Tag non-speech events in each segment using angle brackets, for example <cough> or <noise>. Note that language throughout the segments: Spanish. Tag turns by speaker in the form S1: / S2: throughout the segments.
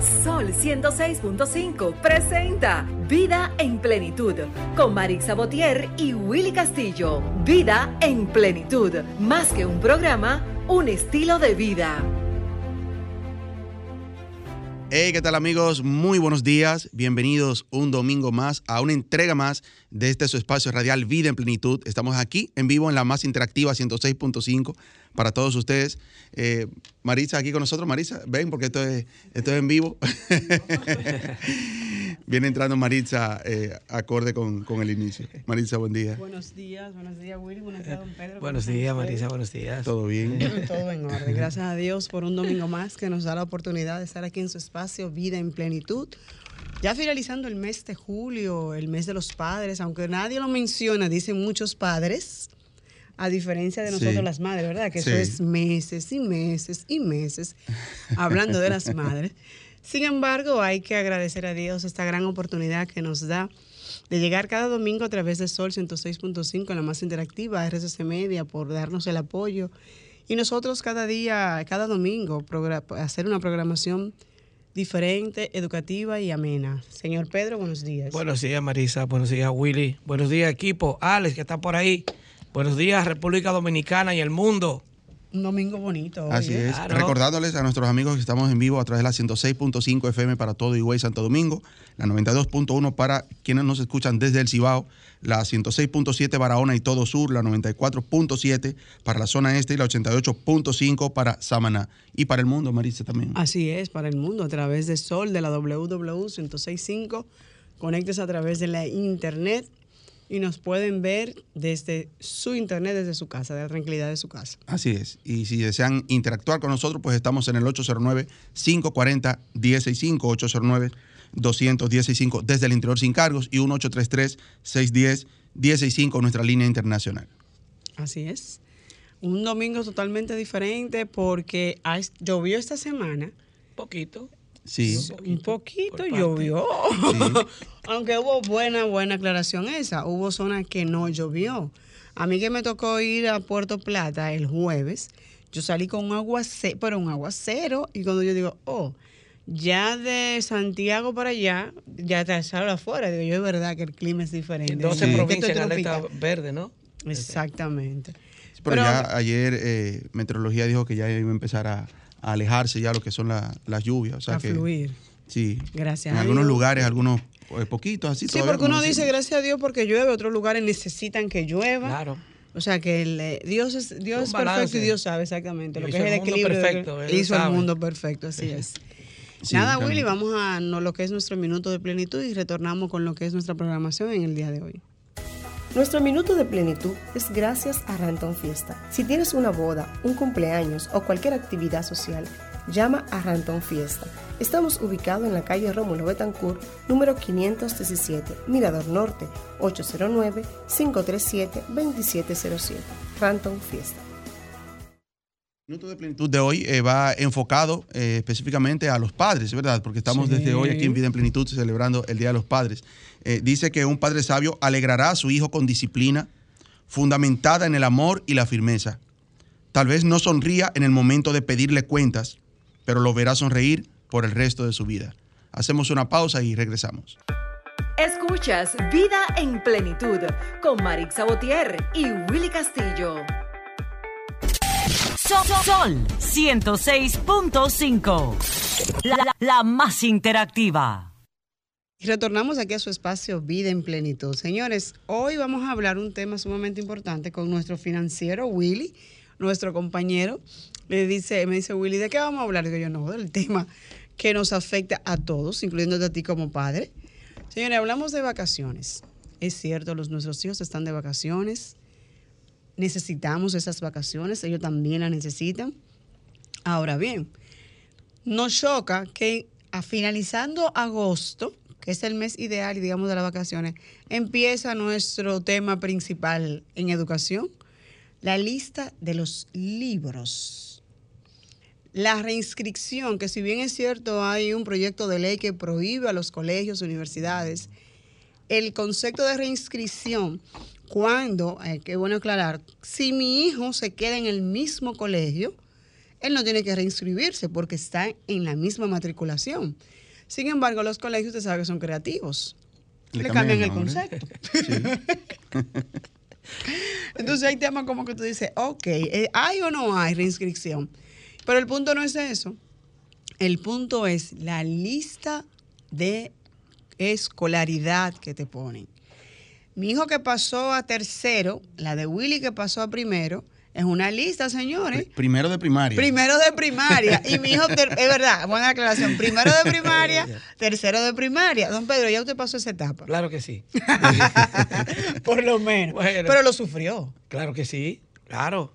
S1: Sol 106.5 presenta Vida en Plenitud con Marix Sabotier y Willy Castillo. Vida en Plenitud, más que un programa, un estilo de vida.
S2: Hey, ¿qué tal amigos? Muy buenos días. Bienvenidos un domingo más a una entrega más de este su espacio radial Vida en Plenitud. Estamos aquí en vivo en la más interactiva 106.5 para todos ustedes. Eh, Marisa aquí con nosotros. Marisa, ven porque esto es, esto es en vivo. <laughs> Viene entrando Maritza eh, acorde con, con, el inicio. Maritza, buen día.
S3: Buenos días, buenos días Willy, buenos días don Pedro.
S4: Buenos días Marisa, buenos días.
S2: ¿Todo bien?
S3: Todo en orden. Gracias a Dios por un domingo más que nos da la oportunidad de estar aquí en su espacio Vida en Plenitud. Ya finalizando el mes de julio, el mes de los padres, aunque nadie lo menciona, dicen muchos padres, a diferencia de nosotros las madres, ¿verdad? Que eso es meses y meses y meses hablando de las madres. Sin embargo, hay que agradecer a Dios esta gran oportunidad que nos da de llegar cada domingo a través de Sol 106.5, la más interactiva, RCC Media, por darnos el apoyo. Y nosotros cada día, cada domingo, hacer una programación diferente, educativa y amena. Señor Pedro, buenos días.
S4: Buenos días, Marisa. Buenos días, Willy. Buenos días, equipo. Alex, que está por ahí. Buenos días, República Dominicana y el mundo
S3: un domingo bonito.
S2: Así es. Recordándoles a nuestros amigos que estamos en vivo a través de la 106.5 FM para todo Higüey Santo Domingo, la 92.1 para quienes nos escuchan desde el Cibao, la 106.7 Barahona y todo sur, la 94.7 para la zona este y la 88.5 para Samaná. Y para el mundo, Marisa, también.
S3: Así es, para el mundo, a través de Sol, de la WW 106.5. Conectes a través de la internet y nos pueden ver desde su internet, desde su casa, de la tranquilidad de su casa.
S2: Así es. Y si desean interactuar con nosotros, pues estamos en el 809-540-165, 809-210-65 desde el interior sin cargos y 1833-610-165 nuestra línea internacional.
S3: Así es. Un domingo totalmente diferente porque llovió esta semana.
S4: Poquito.
S2: Sí.
S3: Un poquito, llovió. <laughs> Aunque hubo buena, buena aclaración esa. Hubo zonas que no llovió. A mí que me tocó ir a Puerto Plata el jueves, yo salí con un aguacero, pero un aguacero. Y cuando yo digo, oh, ya de Santiago para allá, ya te salió afuera. Digo, yo es verdad que el clima es diferente.
S4: 12 provincias en alerta verde, ¿no?
S3: Exactamente.
S2: pero, ya ayer eh, Meteorología dijo que ya iba a empezar a, alejarse ya lo que son las lluvias. O sea
S3: a fluir.
S2: Sí.
S3: Gracias.
S2: En algunos lugares, algunos pues, poquitos así.
S3: Sí, porque uno dice gracias a Dios porque llueve, otros lugares necesitan que llueva.
S4: Claro.
S3: O sea que eh, Dios es Dios es perfecto y Dios sabe exactamente lo que es el,
S4: equilibrio. Perfecto,
S3: hizo el mundo perfecto, así es. Nada, Willy, vamos a lo que es nuestro minuto de plenitud y retornamos con lo que es nuestra programación en el día de hoy.
S5: Nuestro minuto de plenitud es gracias a Ranton Fiesta. Si tienes una boda, un cumpleaños o cualquier actividad social, llama a Ranton Fiesta. Estamos ubicados en la calle Rómulo Betancourt, número 517, Mirador Norte, 809-537-2707. Ranton Fiesta.
S2: El minuto de plenitud de hoy eh, va enfocado eh, específicamente a los padres, ¿verdad? Porque estamos desde hoy aquí en Vida en Plenitud celebrando el Día de los Padres. Eh, dice que un padre sabio alegrará a su hijo con disciplina, fundamentada en el amor y la firmeza. Tal vez no sonría en el momento de pedirle cuentas, pero lo verá sonreír por el resto de su vida. Hacemos una pausa y regresamos.
S1: Escuchas Vida en Plenitud con Marix Sabotier y Willy Castillo. Sol, Sol 106.5. la más interactiva.
S3: Y retornamos aquí a su espacio Vida en Plenitud. Señores, hoy vamos a hablar un tema sumamente importante con nuestro financiero Willy, nuestro compañero. Le dice, me dice Willy, ¿de qué vamos a hablar? Digo yo, no, del tema que nos afecta a todos, incluyéndote a ti como padre. Señores, hablamos de vacaciones. Es cierto, los, nuestros hijos están de vacaciones. Necesitamos esas vacaciones, ellos también las necesitan. Ahora bien, nos choca que a finalizando agosto, que es el mes ideal, digamos, de las vacaciones, empieza nuestro tema principal en educación, la lista de los libros. La reinscripción, que si bien es cierto hay un proyecto de ley que prohíbe a los colegios, universidades, el concepto de reinscripción, cuando, eh, que bueno aclarar, si mi hijo se queda en el mismo colegio, él no tiene que reinscribirse porque está en la misma matriculación. Sin embargo, los colegios, usted sabe que son creativos. Le, cambian, el concepto. <laughs> <laughs> Entonces hay temas como que tú dices, ok, eh, ¿hay o no hay reinscripción? Pero el punto no es eso. El punto es la lista de escolaridad que te ponen. Mi hijo que pasó a tercero, la de Willy que pasó a primero, es una lista, señores.
S2: Primero de primaria.
S3: Primero de primaria. <laughs> Y mi hijo, es verdad, buena aclaración. Primero de primaria, tercero de primaria. Don Pedro, ¿ya usted pasó esa etapa?
S4: Claro que sí. <laughs>
S3: Por lo menos. Pero lo sufrió.
S4: Claro que sí. Claro.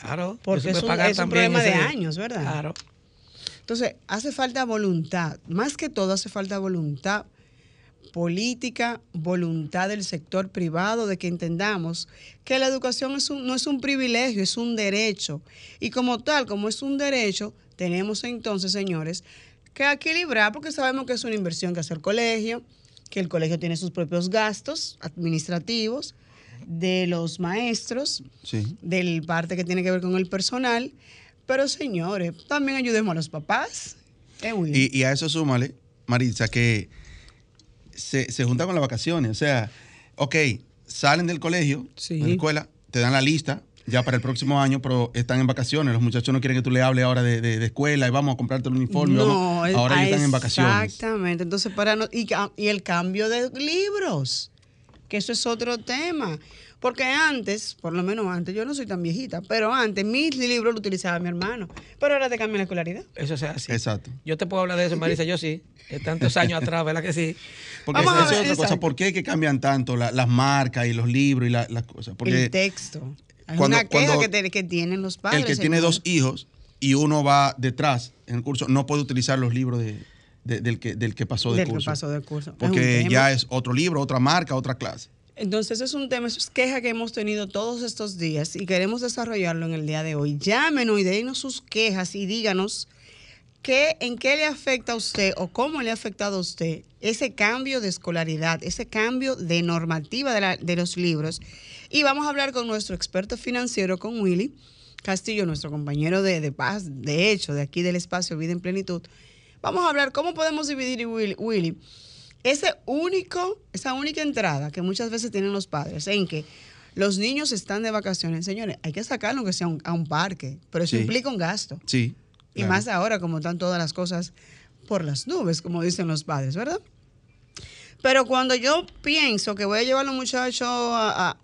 S4: Claro.
S3: Porque es un, es un problema de años, ¿verdad?
S4: Claro.
S3: Entonces, hace falta voluntad. Más que todo, hace falta voluntad política, voluntad del sector privado de que entendamos que la educación no es un privilegio, es un derecho. Y como tal, como es un derecho, tenemos entonces, señores, que equilibrar porque sabemos que es una inversión que hace el colegio, que el colegio tiene sus propios gastos administrativos, de los maestros, del parte que tiene que ver con el personal. Pero señores, también ayudemos a los papás.
S2: Eh, y, y, a eso súmale, Maritza, que se, se junta con las vacaciones. O sea, ok, salen del colegio, de la escuela, te dan la lista ya para el próximo año, pero están en vacaciones. Los muchachos no quieren que tú le hables ahora de, de, escuela y vamos a comprarte el uniforme. No, ahora están en vacaciones.
S3: Exactamente. Entonces, para no, y, y el cambio de libros, que eso es otro tema. Porque antes, por lo menos antes, yo no soy tan viejita, pero antes mis libros los utilizaba mi hermano. Pero ahora te cambian la escolaridad.
S4: Eso es así.
S2: Exacto.
S4: Yo te puedo hablar de eso, Marisa, yo sí. tantos años <laughs> atrás, ¿verdad que sí?
S2: Porque eso es otra cosa. ¿Por qué que cambian tanto las marcas y los libros y las cosas? Porque
S3: el texto. Es una queja que, tienen los padres.
S2: El que tiene dos hijos y uno va detrás en el curso, no puede utilizar los libros de, del, que, del que pasó de
S3: curso. Que pasó de curso.
S2: Porque ya es otro libro, otra marca, otra clase.
S3: Entonces es un tema, es queja que hemos tenido todos estos días y queremos desarrollarlo en el día de hoy. Llámenos y denos sus quejas y díganos qué, en qué le afecta a usted o cómo le ha afectado a usted ese cambio de escolaridad, ese cambio de normativa de, los libros. Y vamos a hablar con nuestro experto financiero, con Willy Castillo, nuestro compañero de, de paz, de hecho, de aquí del espacio Vida en Plenitud. Vamos a hablar cómo podemos dividir, Willy ese único, esa única entrada que muchas veces tienen los padres en que los niños están de vacaciones, señores, hay que sacarlo que sea a un parque, pero eso implica un gasto.
S2: Sí.
S3: Y más ahora, como están todas las cosas por las nubes, como dicen los padres, ¿verdad? Pero cuando yo pienso que voy a llevar a los muchachos a,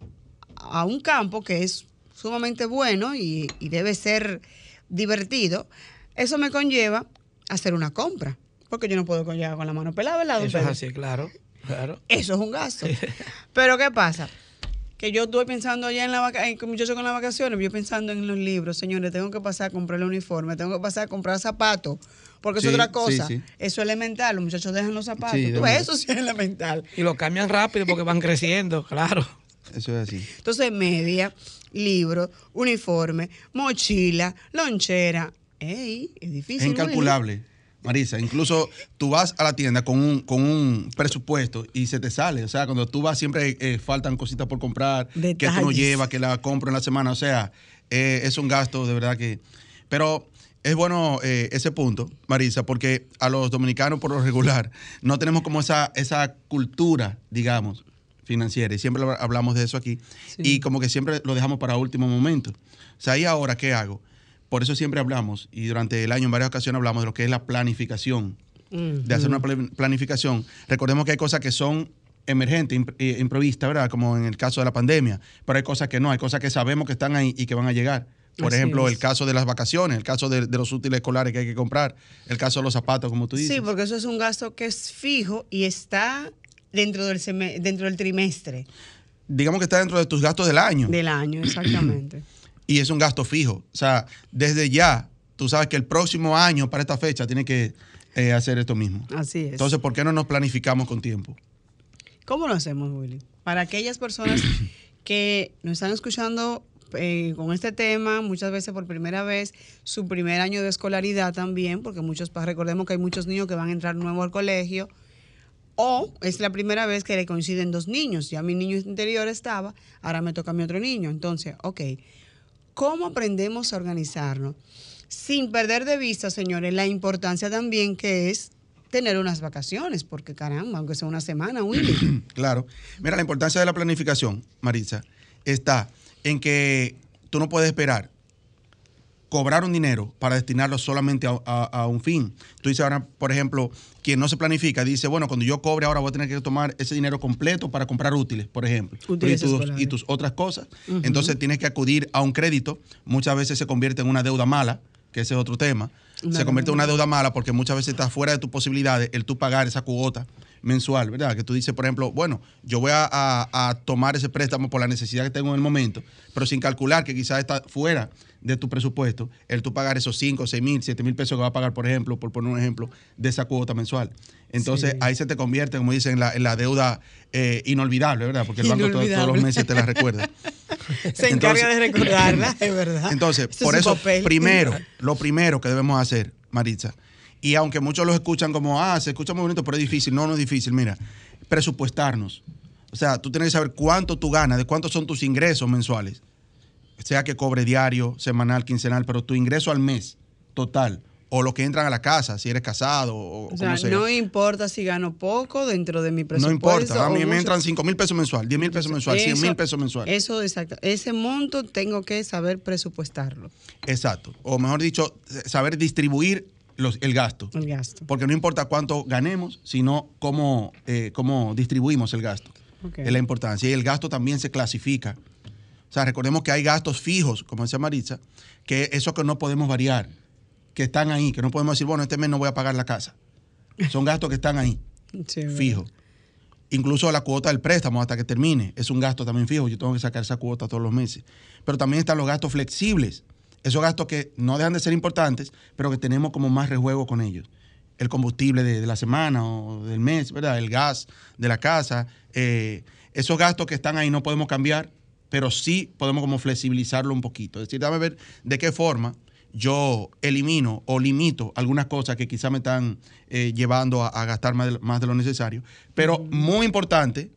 S3: un campo que es sumamente bueno y, y debe ser divertido, eso me conlleva a hacer una compra porque yo no puedo llegar con la mano pelada, ¿verdad?
S4: Eso es así, claro, claro.
S3: Eso es un gasto. Pero ¿qué pasa? Que yo estoy pensando allá en la vacaciones, muchachos con las vacaciones, yo pensando en los libros, señores, tengo que pasar a comprar el uniforme, tengo que pasar a comprar zapatos, porque es otra cosa. Eso es elemental, los muchachos dejan los zapatos. eso sí es elemental.
S4: Y lo cambian rápido porque van creciendo, claro.
S2: Eso es así.
S3: Entonces, media, libro, uniforme, mochila, lonchera. Ey, es difícil.
S2: Es incalculable. Marisa, incluso tú vas a la tienda con un, con un presupuesto y se te sale. O sea, cuando tú vas siempre eh, faltan cositas por comprar, que tú no llevas, que la compro en la semana. O sea, eh, es un gasto de verdad que... Pero es bueno eh, ese punto, Marisa, porque a los dominicanos por lo regular no tenemos como esa, esa cultura, digamos, financiera. Y siempre hablamos de eso aquí. Y como que siempre lo dejamos para último momento. O sea, ¿y ahora qué hago? Por eso siempre hablamos, y durante el año en varias ocasiones hablamos de lo que es la planificación, de hacer una planificación. Recordemos que hay cosas que son emergentes, eh, improvistas, ¿verdad? Como en el caso de la pandemia, pero hay cosas que no, hay cosas que sabemos que están ahí y que van a llegar. Por ejemplo, el caso de las vacaciones, el caso de, los útiles escolares que hay que comprar, el caso de los zapatos, como tú dices.
S3: Sí, porque eso es un gasto que es fijo y está dentro del, dentro del trimestre.
S2: Digamos que está dentro de tus gastos del año.
S3: Del año, exactamente <clears throat>
S2: y es un gasto fijo. O sea, desde ya, tú sabes que el próximo año para esta fecha tiene que eh, hacer esto mismo.
S3: Así es.
S2: Entonces, ¿por qué no nos planificamos con tiempo?
S3: ¿Cómo lo hacemos, Willy? Para aquellas personas <coughs> que nos están escuchando eh, con este tema, muchas veces por primera vez, su primer año de escolaridad también, porque muchos, recordemos que hay muchos niños que van a entrar nuevo al colegio, o es la primera vez que le coinciden dos niños. Ya mi niño interior estaba, ahora me toca a mi otro niño. Entonces, ok, ¿Cómo aprendemos a organizarnos? sin perder de vista, señores, la importancia también que es tener unas vacaciones, porque caramba, aunque sea una semana, Willy. <clears throat>
S2: claro. Mira, la importancia de la planificación, Maritza, está en que tú no puedes esperar cobrar un dinero para destinarlo solamente a, un fin. Tú dices ahora, por ejemplo, quien no se planifica, dice, bueno, cuando yo cobre ahora voy a tener que tomar ese dinero completo para comprar útiles, por ejemplo, y, tus, otras cosas. Entonces tienes que acudir a un crédito, muchas veces se convierte en una deuda mala, que ese es otro tema. se convierte en una deuda mala porque muchas veces está fuera de tus posibilidades el tú pagar esa cuota mensual, ¿verdad? Que tú dices, por ejemplo, bueno, yo voy a, tomar ese préstamo por la necesidad que tengo en el momento, pero sin calcular que quizás está fuera de tu presupuesto, el tú pagar esos 5, 6 mil, 7 mil pesos que va a pagar, por ejemplo, por poner un ejemplo, de esa cuota mensual. Entonces ahí se te convierte, como dicen, en la, deuda eh, inolvidable, ¿verdad? Porque el banco todos, los meses te la recuerda. <laughs>
S3: se encarga de recordarla, <clears throat> es verdad.
S2: Entonces, por eso, primero, lo primero que debemos hacer, Maritza, y aunque muchos lo escuchan como, ah, se escucha muy bonito, pero es difícil. No, no es difícil. Mira, presupuestarnos. O sea, tú tienes que saber cuánto tú ganas, de cuántos son tus ingresos mensuales. Sea que cobre diario, semanal, quincenal, pero tu ingreso al mes total o lo que entran a la casa, si eres casado o,
S3: o sea, no importa si gano poco dentro de mi presupuesto.
S2: No importa, a mí me entran 5 mil pesos mensual, 10 mil pesos mensual, 100 mil pesos mensual.
S3: Eso, exacto. Ese monto tengo que saber presupuestarlo.
S2: Exacto. O mejor dicho, saber distribuir el gasto.
S3: El gasto.
S2: Porque no importa cuánto ganemos, sino cómo, eh, cómo distribuimos el gasto. Es la importancia. Y el gasto también se clasifica. O sea, recordemos que hay gastos fijos, como decía Maritza, que eso que no podemos variar, que están ahí, que no podemos decir, bueno, este mes no voy a pagar la casa. Son gastos que están ahí, fijos. Incluso la cuota del préstamo hasta que termine es un gasto también fijo. Yo tengo que sacar esa cuota todos los meses. Pero también están los gastos flexibles esos gastos que no dejan de ser importantes, pero que tenemos como más rejuego con ellos. El combustible de, la semana o del mes, ¿verdad? El gas de la casa. Eh, esos gastos que están ahí no podemos cambiar, pero sí podemos como flexibilizarlo un poquito. Es decir, dame ver de qué forma yo elimino o limito algunas cosas que quizá me están eh, llevando a, gastar más de, más de, lo necesario. Pero muy importante,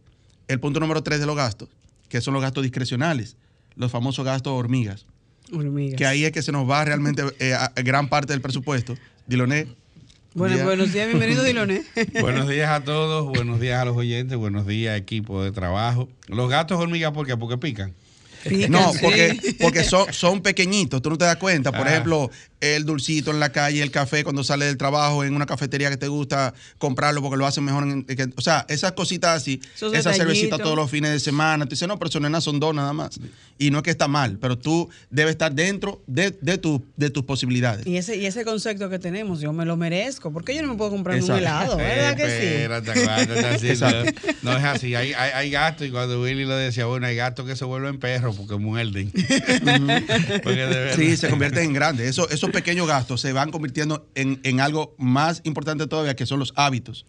S2: el punto número tres de los gastos, que son los gastos discrecionales, los famosos gastos hormigas. Que ahí es que se nos va realmente eh, gran parte del presupuesto. Diloné.
S3: Bueno, buenos días, bienvenido Diloné. <laughs>
S6: buenos días a todos, buenos días a los oyentes, buenos días equipo de trabajo. Los gatos hormigas, ¿por qué? Porque pican.
S2: No, porque, porque son, son pequeñitos, tú no te das cuenta. Por ah. ejemplo, el dulcito en la calle, el café cuando sale del trabajo, en una cafetería que te gusta comprarlo porque lo hacen mejor. En, o sea, esas cositas así, esas cervecitas todos los fines de semana. Tú dices, no, pero son nenas son dos nada más. Y no es que está mal, pero tú debes estar dentro de, de, de tus posibilidades.
S3: Y ese, y ese concepto que tenemos, yo me lo merezco. ¿Por qué yo no me puedo comprar un helado? ¿Verdad que sí?
S6: no, es así. Hay, hay, hay gastos, y cuando Willy lo decía, bueno, hay gastos que se vuelven perros <laughs> porque muerden.
S2: sí, se convierten en grandes. Eso, eso pequeños gastos se van convirtiendo en, algo más importante todavía, que son los hábitos.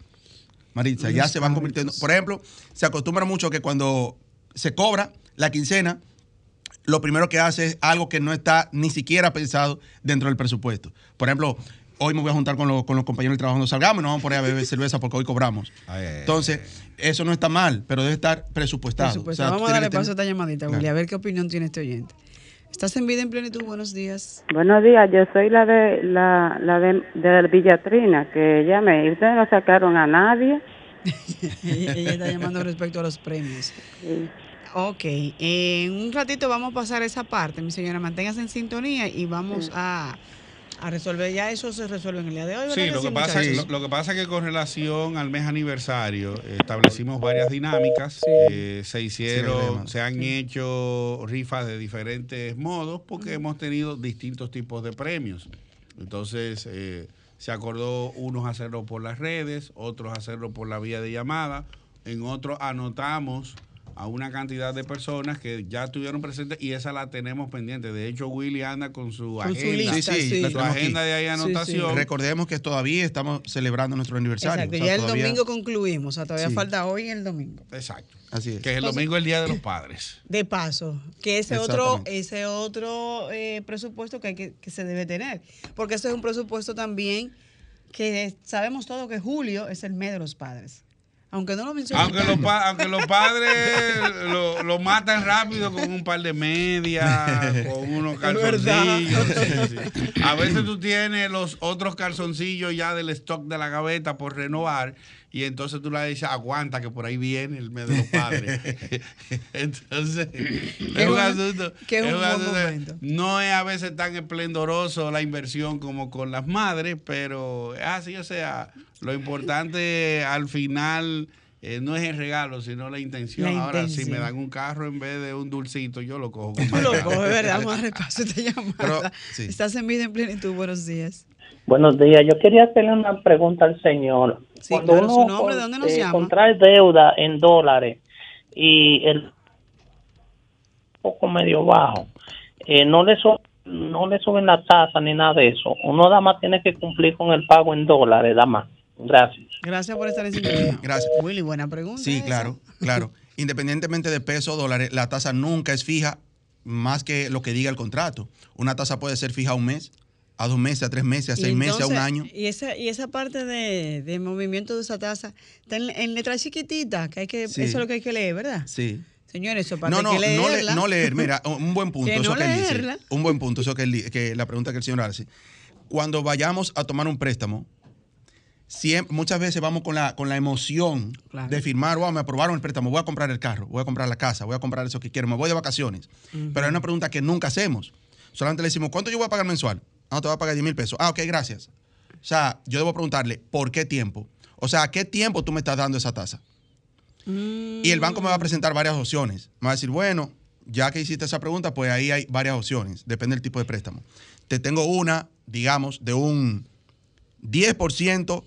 S2: Maritza, ya se van convirtiendo. Por ejemplo, se acostumbra mucho que cuando se cobra la quincena, lo primero que hace es algo que no está ni siquiera pensado dentro del presupuesto. Por ejemplo, hoy me voy a juntar con, los compañeros de trabajo cuando salgamos y nos vamos a poner a beber cerveza porque hoy cobramos. <laughs> Entonces, eso no está mal, pero debe estar presupuestado.
S3: vamos a darle paso a esta llamadita, Willy, a ver qué opinión tiene este oyente. Estás en vida en plenitud, buenos días.
S7: Buenos días, yo soy la de la, la de, de Villatrina, que llamé y ustedes no sacaron a nadie. <laughs>
S3: ella, está llamando respecto a los premios. Sí. Ok, en un ratito vamos a pasar esa parte, mi señora, manténgase en sintonía y vamos a a resolver. Ya eso se resuelve en el día de hoy.
S6: Sí, lo que, pasa, lo, que pasa es que con relación al mes aniversario establecimos varias dinámicas. Eh, se hicieron, se han hecho rifas de diferentes modos porque hemos tenido distintos tipos de premios. Entonces, eh, se acordó unos hacerlo por las redes, otros hacerlo por la vía de llamada. En otros anotamos a una cantidad de personas que ya estuvieron presentes y esa la tenemos pendiente. De hecho, Willy anda con su agenda,
S2: sí, sí,
S6: su agenda de ahí anotación.
S2: Recordemos que todavía estamos celebrando nuestro aniversario.
S3: Exacto, ya el domingo concluimos, o sea, todavía falta hoy el domingo.
S6: Exacto. Así es. Que el domingo es el Día de los <clears throat> Padres.
S3: De paso, que ese otro, ese otro eh, presupuesto que, hay que, que se debe tener. Porque ese es un presupuesto también que sabemos todo que julio es el mes de los padres. Aunque no lo mencionen.
S6: Aunque los, aunque los padres <laughs> lo, lo, matan rápido con un par de medias, <laughs> con unos calzoncillos. A veces tú tienes los otros calzoncillos ya del stock de la gaveta por renovar y entonces tú le dices, aguanta que por ahí viene el mes de los padres. <laughs> <laughs> entonces, es un asunto.
S3: Que es un,
S6: asunto no es a veces tan esplendoroso la inversión como con las madres, pero así, o sea, lo importante al final eh, no es el regalo, sino la intención. Ahora, si me dan un carro en vez de un dulcito, yo lo cojo.
S3: Con <laughs> lo cojo, es verdad. Vamos a repaso esta llamada. Estás en vida en plenitud. Buenos días.
S8: Buenos días. Yo quería hacerle una pregunta al señor.
S3: Sí, Cuando uno su nombre, ¿de dónde nos eh, llama?
S8: contrae deuda en dólares y el poco medio bajo, eh, no le no le suben la tasa ni nada de eso. Uno nada más tiene que cumplir con el pago en dólares, nada más. Gracias.
S3: Gracias por estar en sintonía.
S2: Gracias.
S3: Willy, buena pregunta.
S2: Sí, claro, claro. <laughs> Independientemente de peso o dólares, la tasa nunca es fija más que lo que diga el contrato. Una tasa puede ser fija un mes, a dos meses, a tres meses, a seis meses, a un año.
S3: Y esa, y esa parte de, movimiento de esa tasa está en, letra chiquitita, que hay que, eso es lo que hay que leer, ¿verdad?
S2: Sí.
S3: Señores, eso para
S2: no, no,
S3: que
S2: leerla. No, leer, mira, <laughs> un buen punto. eso que él dice, un buen punto, eso que, él, que la pregunta que el señor hace. Cuando vayamos a tomar un préstamo, muchas veces vamos con la, con la emoción de firmar, wow, me aprobaron el préstamo, voy a comprar el carro, voy a comprar la casa, voy a comprar eso que quiero, me voy de vacaciones. Pero hay una pregunta que nunca hacemos. Solamente le decimos, ¿cuánto yo voy a pagar mensual? No, te voy a pagar 10 mil pesos. Ah, ok, gracias. O sea, yo debo preguntarle, ¿por qué tiempo? O sea, ¿a qué tiempo tú me estás dando esa tasa? Y el banco me va a presentar varias opciones. Me va a decir, bueno, ya que hiciste esa pregunta, pues ahí hay varias opciones. Depende del tipo de préstamo. Te tengo una, digamos, de un 10%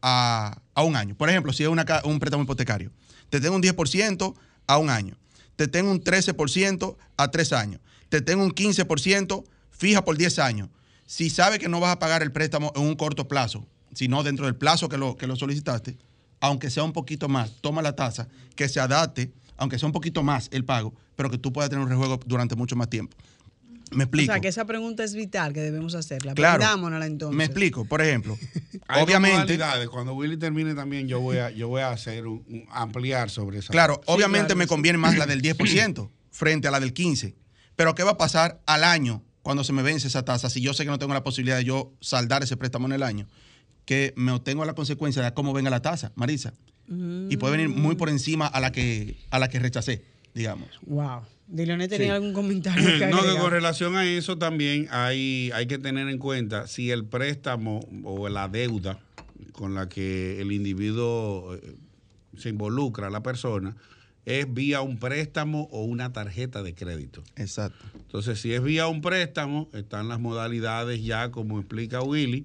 S2: a, un año. Por ejemplo, si es un préstamo hipotecario, te tengo un 10% a un año. Te tengo un 13% a tres años. Te tengo un 15% fija por 10 años. Si sabe que no vas a pagar el préstamo en un corto plazo, sino dentro del plazo que lo, que lo solicitaste, aunque sea un poquito más, toma la tasa, que se adapte, aunque sea un poquito más el pago, pero que tú puedas tener un rejuego durante mucho más tiempo. Me explico.
S3: O sea, que esa pregunta es vital que debemos hacerla.
S2: Claro. entonces. Me explico. Por ejemplo, <laughs> obviamente.
S6: Cuando Willy termine también, yo voy a, yo voy a hacer ampliar sobre esa.
S2: Claro, obviamente me conviene más la del <clears throat> 10% frente a la del 15%. Pero ¿qué va a pasar al año cuando se me vence esa tasa? Si yo sé que no tengo la posibilidad de yo saldar ese préstamo en el año, que me obtengo la consecuencia de cómo venga la tasa, Marisa. Y puede venir muy por encima a la que, a la que rechacé, digamos.
S3: Wow. Diloné tenía algún <clears throat> comentario. Que
S6: no, que con relación a eso también hay, hay que tener en cuenta si el préstamo o la deuda con la que el individuo eh, se involucra, la persona, es vía un préstamo o una tarjeta de crédito.
S2: Exacto.
S6: Entonces, si es vía un préstamo, están las modalidades ya, como explica Willy,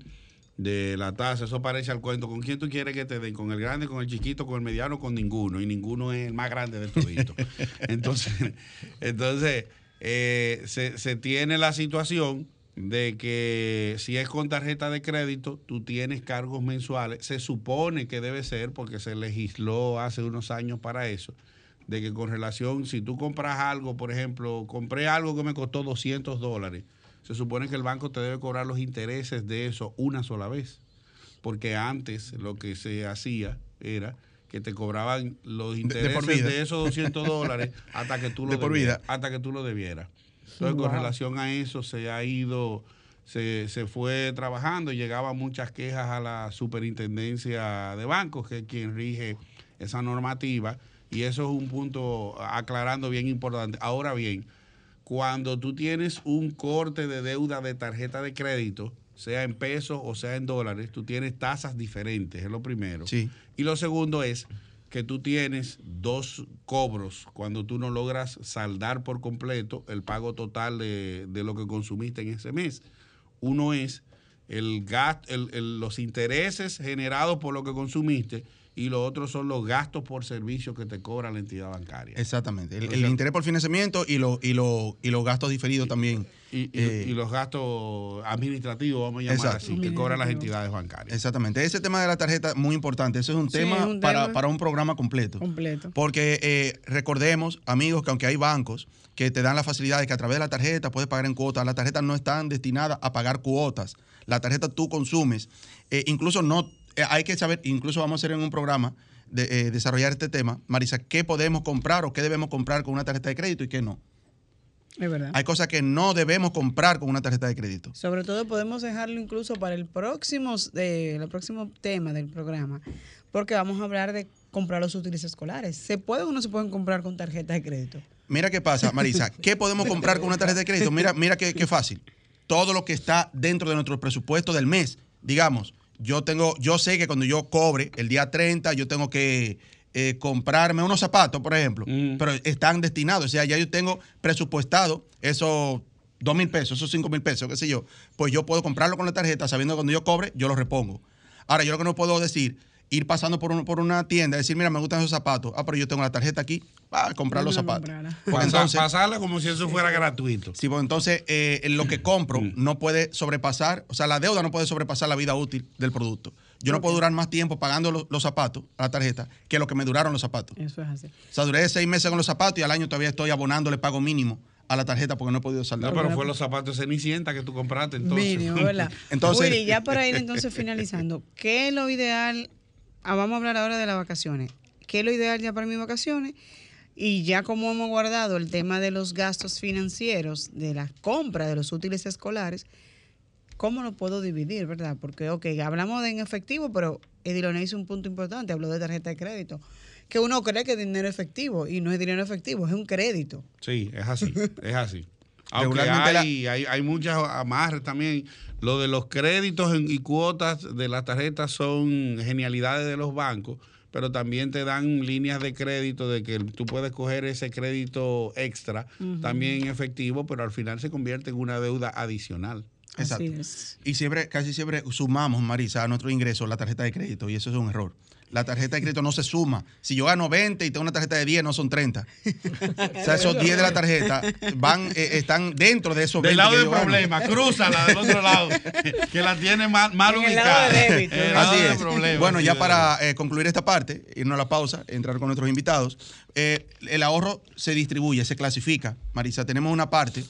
S6: de la tasa, eso parece al cuento. ¿Con quién tú quieres que te den? ¿Con el grande, con el chiquito, con el mediano, con ninguno? Y ninguno es el más grande de todito. <laughs> entonces, entonces eh, se, tiene la situación de que si es con tarjeta de crédito, tú tienes cargos mensuales. Se supone que debe ser, porque se legisló hace unos años para eso, de que con relación, si tú compras algo, por ejemplo, compré algo que me costó 200 dólares se supone que el banco te debe cobrar los intereses de eso una sola vez. Porque antes lo que se hacía era que te cobraban los intereses de, esos 200 dólares hasta que tú lo debieras, hasta que tú lo debieras. Entonces, con relación a eso se ha ido, se, se fue trabajando y llegaban muchas quejas a la superintendencia de bancos, que es quien rige esa normativa, y eso es un punto aclarando bien importante. Ahora bien, cuando tú tienes un corte de deuda de tarjeta de crédito, sea en pesos o sea en dólares, tú tienes tasas diferentes, es lo primero.
S2: Sí.
S6: Y lo segundo es que tú tienes dos cobros cuando tú no logras saldar por completo el pago total de, lo que consumiste en ese mes. Uno es el, el, los intereses generados por lo que consumiste y lo otro son los gastos por servicio que te cobra la entidad bancaria.
S2: Exactamente. El, interés por financiamiento y, lo, y, lo, y los gastos diferidos también.
S6: Eh, y, los gastos administrativos, vamos a llamar así, que cobran las entidades bancarias.
S2: Exactamente. Ese tema de la tarjeta muy importante. Eso es un, tema, para, un programa completo.
S3: Completo.
S2: Porque eh, recordemos, amigos, que aunque hay bancos que te dan la facilidad de que a través de la tarjeta puedes pagar en cuotas, las tarjetas no están destinadas a pagar cuotas. La tarjeta tú consumes. Eh, incluso no hay que saber, incluso vamos a hacer en un programa de, desarrollar este tema, Marisa, qué podemos comprar o qué debemos comprar con una tarjeta de crédito y qué no.
S3: Es verdad.
S2: Hay cosas que no debemos comprar con una tarjeta de crédito.
S3: Sobre todo podemos dejarlo incluso para el próximo, el próximo tema del programa, porque vamos a hablar de comprar los útiles escolares. ¿Se puede o no se pueden comprar con tarjeta de crédito?
S2: Mira qué pasa, Marisa. <laughs> ¿Qué podemos comprar con una tarjeta de crédito? Mira, mira qué, qué fácil. Todo lo que está dentro de nuestro presupuesto del mes. Digamos, yo tengo, yo sé que cuando yo cobre el día 30, yo tengo que eh, comprarme unos zapatos, por ejemplo, mm. pero están destinados. O sea, ya yo tengo presupuestado esos dos mil pesos, esos cinco mil pesos, qué sé yo. Pues yo puedo comprarlo con la tarjeta sabiendo que cuando yo cobre, yo lo repongo. Ahora, yo lo que no puedo decir, ir pasando por, por una tienda y decir, mira, me gustan esos zapatos. Ah, pero yo tengo la tarjeta aquí para comprar los zapatos.
S6: Pues entonces, pasarla como si eso fuera gratuito.
S2: Sí, pues entonces eh, lo que compro mm. no puede sobrepasar, o sea, la deuda no puede sobrepasar la vida útil del producto. Yo no puedo durar más tiempo pagando los, zapatos a la tarjeta que lo que me duraron los zapatos.
S3: Eso es así.
S2: O sea, duré seis meses con los zapatos y al año todavía estoy abonándole pago mínimo a la tarjeta porque no he podido saldar.
S6: No, pero fue los zapatos Cenicienta que tú compraste entonces.
S3: Mínimo, ¿verdad? <laughs> entonces, Willy, ya para ir <laughs> entonces finalizando, ¿qué es lo ideal? Ah, vamos a hablar ahora de las vacaciones. ¿Qué es lo ideal ya para mis vacaciones? Y ya como hemos guardado el tema de los gastos financieros, de la compra de los útiles escolares, ¿cómo lo puedo dividir, verdad? Porque, ok, hablamos de en efectivo, pero Edilone hizo un punto importante, habló de tarjeta de crédito, que uno cree que es dinero efectivo y no es dinero efectivo, es un crédito.
S6: Sí, es así, es así. Aunque hay, hay, hay, muchas amarres también. Lo de los créditos y cuotas de las tarjetas son genialidades de los bancos, pero también te dan líneas de crédito de que tú puedes coger ese crédito extra, también en efectivo, pero al final se convierte en una deuda adicional.
S2: Exacto. Y siempre, casi siempre sumamos, Marisa, a nuestro ingreso la tarjeta de crédito y eso es un error. La tarjeta de crédito no se suma. Si yo gano 20 y tengo una tarjeta de 10, no son 30. o sea, esos 10 de la tarjeta van, eh, están dentro de esos
S6: 20. Del lado del problema, cruzala del otro lado, que la tiene mal, mal ubicada.
S2: Así es. bueno, ya para eh, concluir esta parte, irnos a la pausa, entrar con nuestros invitados, eh, el ahorro se distribuye, se clasifica. Marisa, tenemos una parte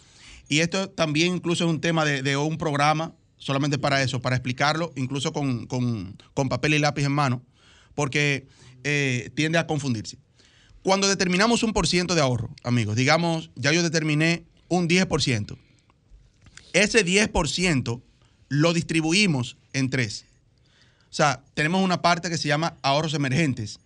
S2: y esto también incluso es un tema de, un programa solamente para eso, para explicarlo, incluso con, papel y lápiz en mano, porque eh, tiende a confundirse. Cuando determinamos un por ciento de ahorro, amigos, digamos, ya yo determiné un 10%, ese 10% lo distribuimos en tres. O sea, tenemos una parte que se llama ahorros emergentes,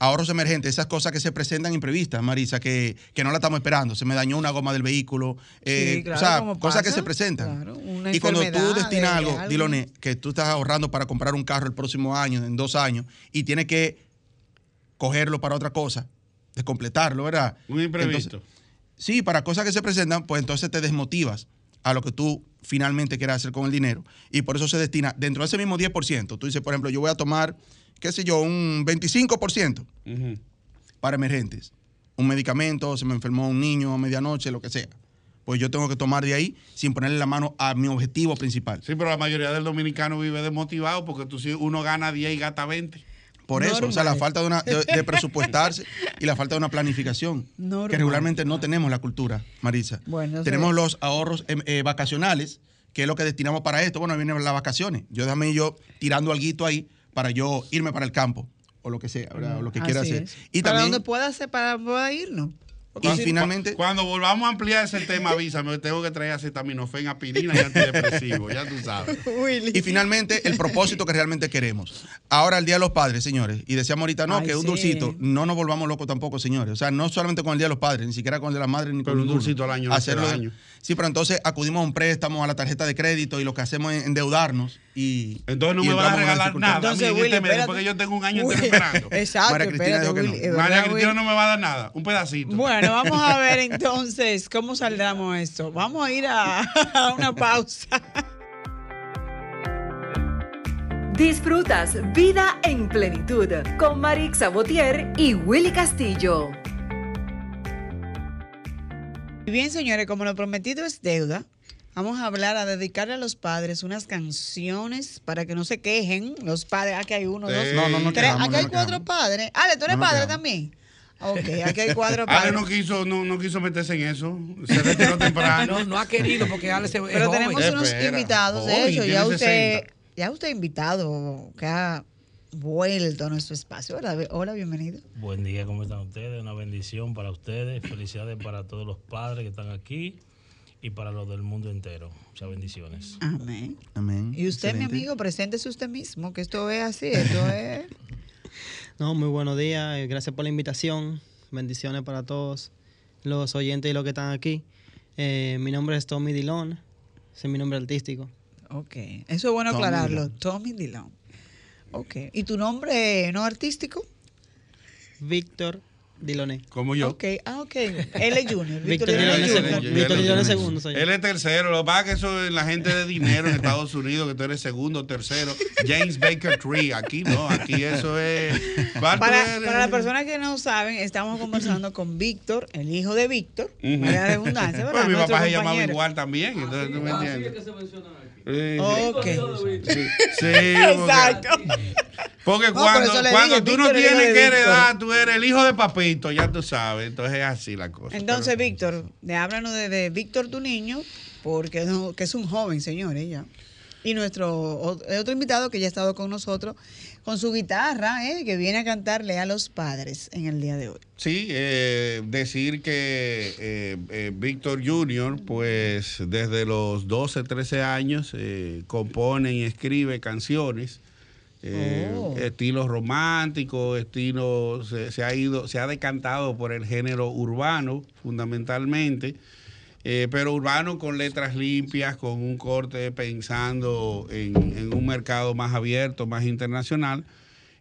S2: ahorros emergentes, esas cosas que se presentan imprevistas, Marisa, que, no la estamos esperando. Se me dañó una goma del vehículo. Eh, o sea, cosas que se presentan. Y cuando tú destinas algo, Dilone, que tú estás ahorrando para comprar un carro el próximo año, en dos años, y tienes que cogerlo para otra cosa, descompletarlo, ¿verdad?
S6: Un imprevisto.
S2: sí, para cosas que se presentan, pues entonces te desmotivas a lo que tú finalmente quieras hacer con el dinero. Y por eso se destina, dentro de ese mismo 10%, tú dices, por ejemplo, yo voy a tomar qué sé yo, un 25% para emergentes. Un medicamento, se me enfermó un niño a medianoche, lo que sea. Pues yo tengo que tomar de ahí sin ponerle la mano a mi objetivo principal.
S6: Sí, pero la mayoría del dominicano vive desmotivado porque tú, si uno gana 10 y gasta 20.
S2: Por eso, o sea, la falta de, una, de, <laughs> presupuestarse y la falta de una planificación, que regularmente no tenemos la cultura, Marisa. tenemos los ahorros em, eh, vacacionales, que es lo que destinamos para esto. Bueno, vienen las vacaciones. Yo déjame yo tirando algo ahí para yo irme para el campo o lo que sea, o lo que quiera hacer.
S3: Y para donde pueda hacer, para irnos.
S2: Y finalmente.
S6: Cuando volvamos a ampliar ese tema, avísame. Tengo que traer acetaminofén, aspirina y antidepresivo. ya tú sabes. <laughs>
S2: Y finalmente, el propósito que realmente queremos. Ahora, el Día de los Padres, señores. Y decíamos ahorita, no, que un dulcito. No nos volvamos locos tampoco, señores. O sea, no solamente con el Día de los Padres, ni siquiera con el de las madres, ni con
S6: un dulcito al año.
S2: Hacerlo. año. Sí, pero entonces acudimos a un préstamo, a la tarjeta de crédito y lo que hacemos es endeudarnos. Y,
S6: entonces no me van a regalar nada. Entonces, Willy, porque yo tengo un año entero esperando. <laughs>
S3: Exacto. María Cristina dijo
S6: que no. María Cristina no me va a dar nada. Un pedacito.
S3: Bueno, vamos a ver <laughs> entonces cómo saldremos esto. Vamos a ir a, <laughs> a una pausa.
S1: Disfrutas Vida en Plenitud con Marix Sabotier y Willy Castillo.
S3: Bien, señores, como lo prometido es deuda, vamos a hablar, a dedicarle a los padres unas canciones para que no se quejen los padres. Aquí hay uno, dos,
S2: no, no, no
S3: tres. aquí hay cuatro padres. Ale, ¿tú eres padre también? Ok, aquí hay cuatro <laughs> padres.
S6: Ale no quiso, no, no quiso meterse en eso. Se retiró <laughs> temprano.
S4: No, no ha querido porque Ale se
S3: Pero tenemos unos invitados, de hecho, ya usted, ya usted invitado, que ha vuelto a nuestro espacio. Hola, hola, bienvenido.
S4: Buen día, ¿cómo están ustedes? Una bendición para ustedes. Felicidades para todos los padres que están aquí y para los del mundo entero. Muchas bendiciones.
S3: Amén.
S2: Amén.
S3: Y usted, mi amigo, preséntese usted mismo, que esto es así, esto es... <laughs>
S9: No, muy buenos días. eh, Gracias por la invitación. Bendiciones para todos los oyentes y los que están aquí. Eh, mi nombre es Tommy Dillon. Ese es mi nombre artístico.
S3: Ok, eso es bueno
S2: Tommy
S3: aclararlo.
S2: Dillon.
S3: Tommy Dillon. ¿Y tu nombre no artístico?
S9: Víctor Diloné.
S6: Como yo.
S3: Ok, ah, ok. Él es Junior.
S9: Víctor
S3: Junior.
S9: segundo. Víctor
S6: es segundo.
S9: soy yo.
S6: Él es tercero. Lo que pasa es que eso es la gente de dinero en Estados Unidos, que tú eres segundo, tercero. James Baker Tree. Aquí no, aquí eso es. ¿Cuál tú
S3: Para, las personas que no saben, estamos conversando con Víctor, el hijo de Víctor, para redundancia, ¿verdad?
S6: Pues mi papá se llamaba igual también. Entonces, ¿tú me entiendes? Sí,
S3: Ok.
S6: sí, <laughs> sí,
S3: Exacto. <laughs>
S6: Porque cuando,
S3: dije,
S6: tú no tienes que heredar, tú eres el hijo de papito, ya tú sabes. Entonces es así la cosa.
S3: Entonces,
S6: Pero-
S3: Víctor, de, háblanos de, de Víctor, tu niño, porque no- que es un joven, señores, ya. Y nuestro otro invitado que ya ha estado con nosotros, con su guitarra, ¿eh? que viene a cantarle a los padres en el día de hoy.
S6: Sí, eh, decir que eh, eh, Víctor Junior, pues desde los 12, 13 años, eh, compone y escribe canciones. Eh,
S3: Oh.
S6: estilo romántico, estilo se, se ha ido, se ha decantado por el género urbano fundamentalmente, eh, pero urbano con letras limpias, con un corte pensando en, en un mercado más abierto, más internacional.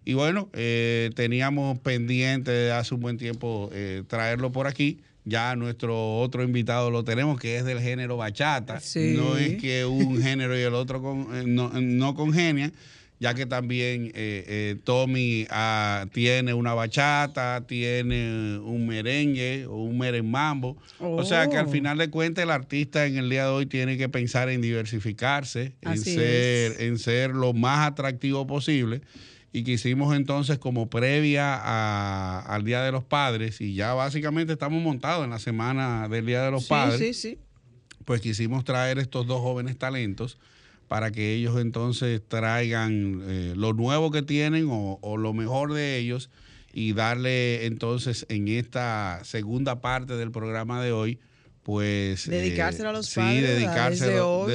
S6: Y bueno, eh, teníamos pendiente hace un buen tiempo eh, traerlo por aquí. Ya nuestro otro invitado lo tenemos, que es del género bachata.
S3: Sí.
S6: No es que un género y el otro con- eh, no, no congenian, ya que también eh, eh, Tommy ah, tiene una bachata, tiene un merengue o un merenmambo. O sea que al
S3: Oh.
S6: final de cuentas el artista en el día de hoy tiene que pensar en diversificarse, en ser,
S3: es.
S6: en ser lo más atractivo posible. Y quisimos entonces como previa a- al Día de los Padres, y ya básicamente estamos montados en la semana del Día de los
S3: sí,
S6: Padres,
S3: sí, sí.
S6: pues quisimos traer estos dos jóvenes talentos para que ellos entonces traigan eh, lo nuevo que tienen o, o lo mejor de ellos y darle entonces en esta segunda parte del programa de hoy, pues...
S3: Dedicárselo a los
S6: sí,
S3: padres. Desde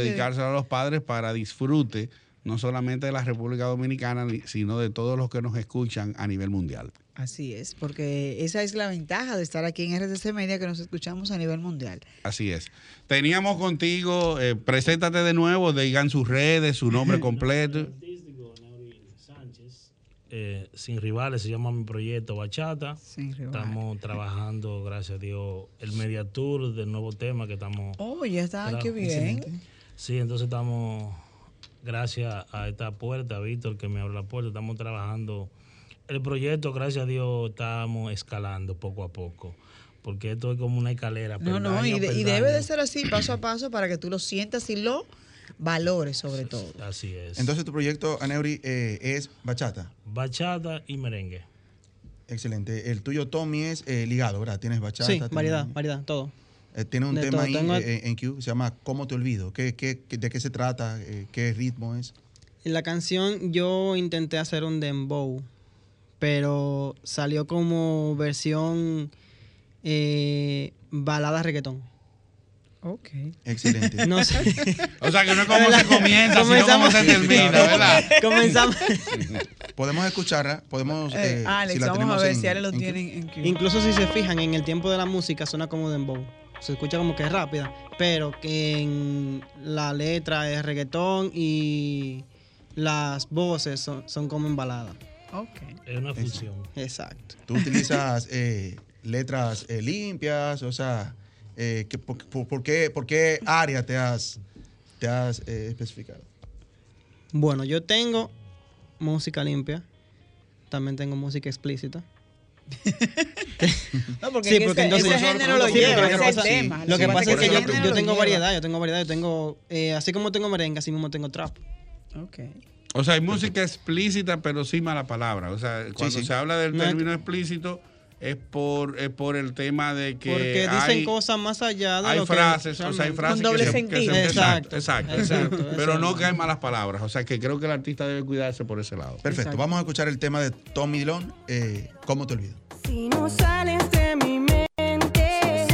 S6: dedicárselo, a los padres para disfrute no solamente de la República Dominicana, ni- sino de todos los que nos escuchan a nivel mundial.
S3: Así es, porque esa es la ventaja de estar aquí en RTC Media, que nos escuchamos a nivel mundial.
S6: Así es. Teníamos contigo, eh, preséntate de nuevo, digan sus redes, su nombre <laughs> completo.
S4: Eh, Sin rivales se llama mi proyecto Bachata.
S3: Sin rival.
S4: Estamos trabajando, gracias a Dios, el media tour del nuevo tema que estamos.
S3: Oh, ya está, qué bien.
S4: Sí, entonces estamos, gracias a esta puerta, Víctor que me abre la puerta, estamos trabajando. El proyecto, gracias a Dios, estamos escalando poco a poco. Porque esto es como una escalera.
S3: No, no, y, de- debe de ser así, paso a paso, para que tú lo sientas y lo valores sobre todo.
S4: Así es.
S2: Entonces tu proyecto, Aneuri, eh, es bachata.
S4: Bachata y merengue.
S2: Excelente. El tuyo, Tommy, es eh, ligado, ¿verdad? Tienes bachata.
S9: Sí,
S2: tienes-
S9: variedad, variedad, todo.
S2: eh, tiene un
S9: de
S2: tema
S9: todo.
S2: ahí
S9: Tengo-
S2: eh, en Q, se llama ¿Cómo te olvido? ¿Qué, qué, qué- de qué se trata? ¿Qué ritmo es?
S9: En la canción yo intenté hacer un dembow, pero salió como versión eh, balada reggaetón.
S3: Ok.
S2: Excelente.
S9: No sé.
S6: O sea, que no es como se comienza, sino como
S9: Comenzamos-
S6: se termina, ¿verdad? <laughs>
S9: Comenzamos.
S2: Podemos escucharla, podemos...
S3: Eh,
S2: eh,
S3: Alex,
S2: si la
S3: vamos a ver
S2: en-
S3: si Ale lo
S2: en Q.
S3: tienen en Q.
S9: Incluso si se fijan en el tiempo de la música suena como dembow. Se escucha como que es rápida, pero que en la letra es reggaetón y las voces son, son como en balada.
S3: Ok.
S4: Es una fusión.
S9: Exacto.
S2: Tú utilizas eh, letras eh, limpias, o sea, eh, que por, por- por qué, por qué área te has, te has eh, especificado?
S9: Bueno, yo tengo música limpia, también tengo música explícita. <laughs>
S3: No, porque,
S9: Sí,
S3: es
S9: porque
S3: ese,
S9: entonces-
S3: ese género lo lleva, ese
S9: lo
S3: es
S9: que
S3: el
S9: pasa-
S3: tema.
S9: Lo que
S2: Sí,
S9: pasa es que yo, tengo
S3: lleva.
S9: variedad, yo tengo variedad, yo tengo, eh, así como tengo merengue, así mismo tengo trap.
S3: Ok.
S6: O sea, hay música explícita, pero sin mala palabra. O sea, cuando
S2: sí.
S6: se habla del
S9: No
S6: término explícito, es por, es por el tema de que.
S9: Porque dicen
S6: hay,
S9: cosas más allá de
S6: hay
S9: lo que
S6: frases, o sea, hay frases
S3: doble
S6: que se-
S3: sentido.
S6: que se-
S9: Exacto,
S6: exacto, exacto,
S9: exacto,
S6: exacto. Pero
S9: exacto.
S6: no que hay malas palabras. O sea, que creo que el artista debe cuidarse por ese lado.
S2: Perfecto.
S3: Exacto.
S2: Vamos a escuchar el tema de Tommy Dillon, eh, ¿Cómo te olvido?
S10: Si no sales de mi mente,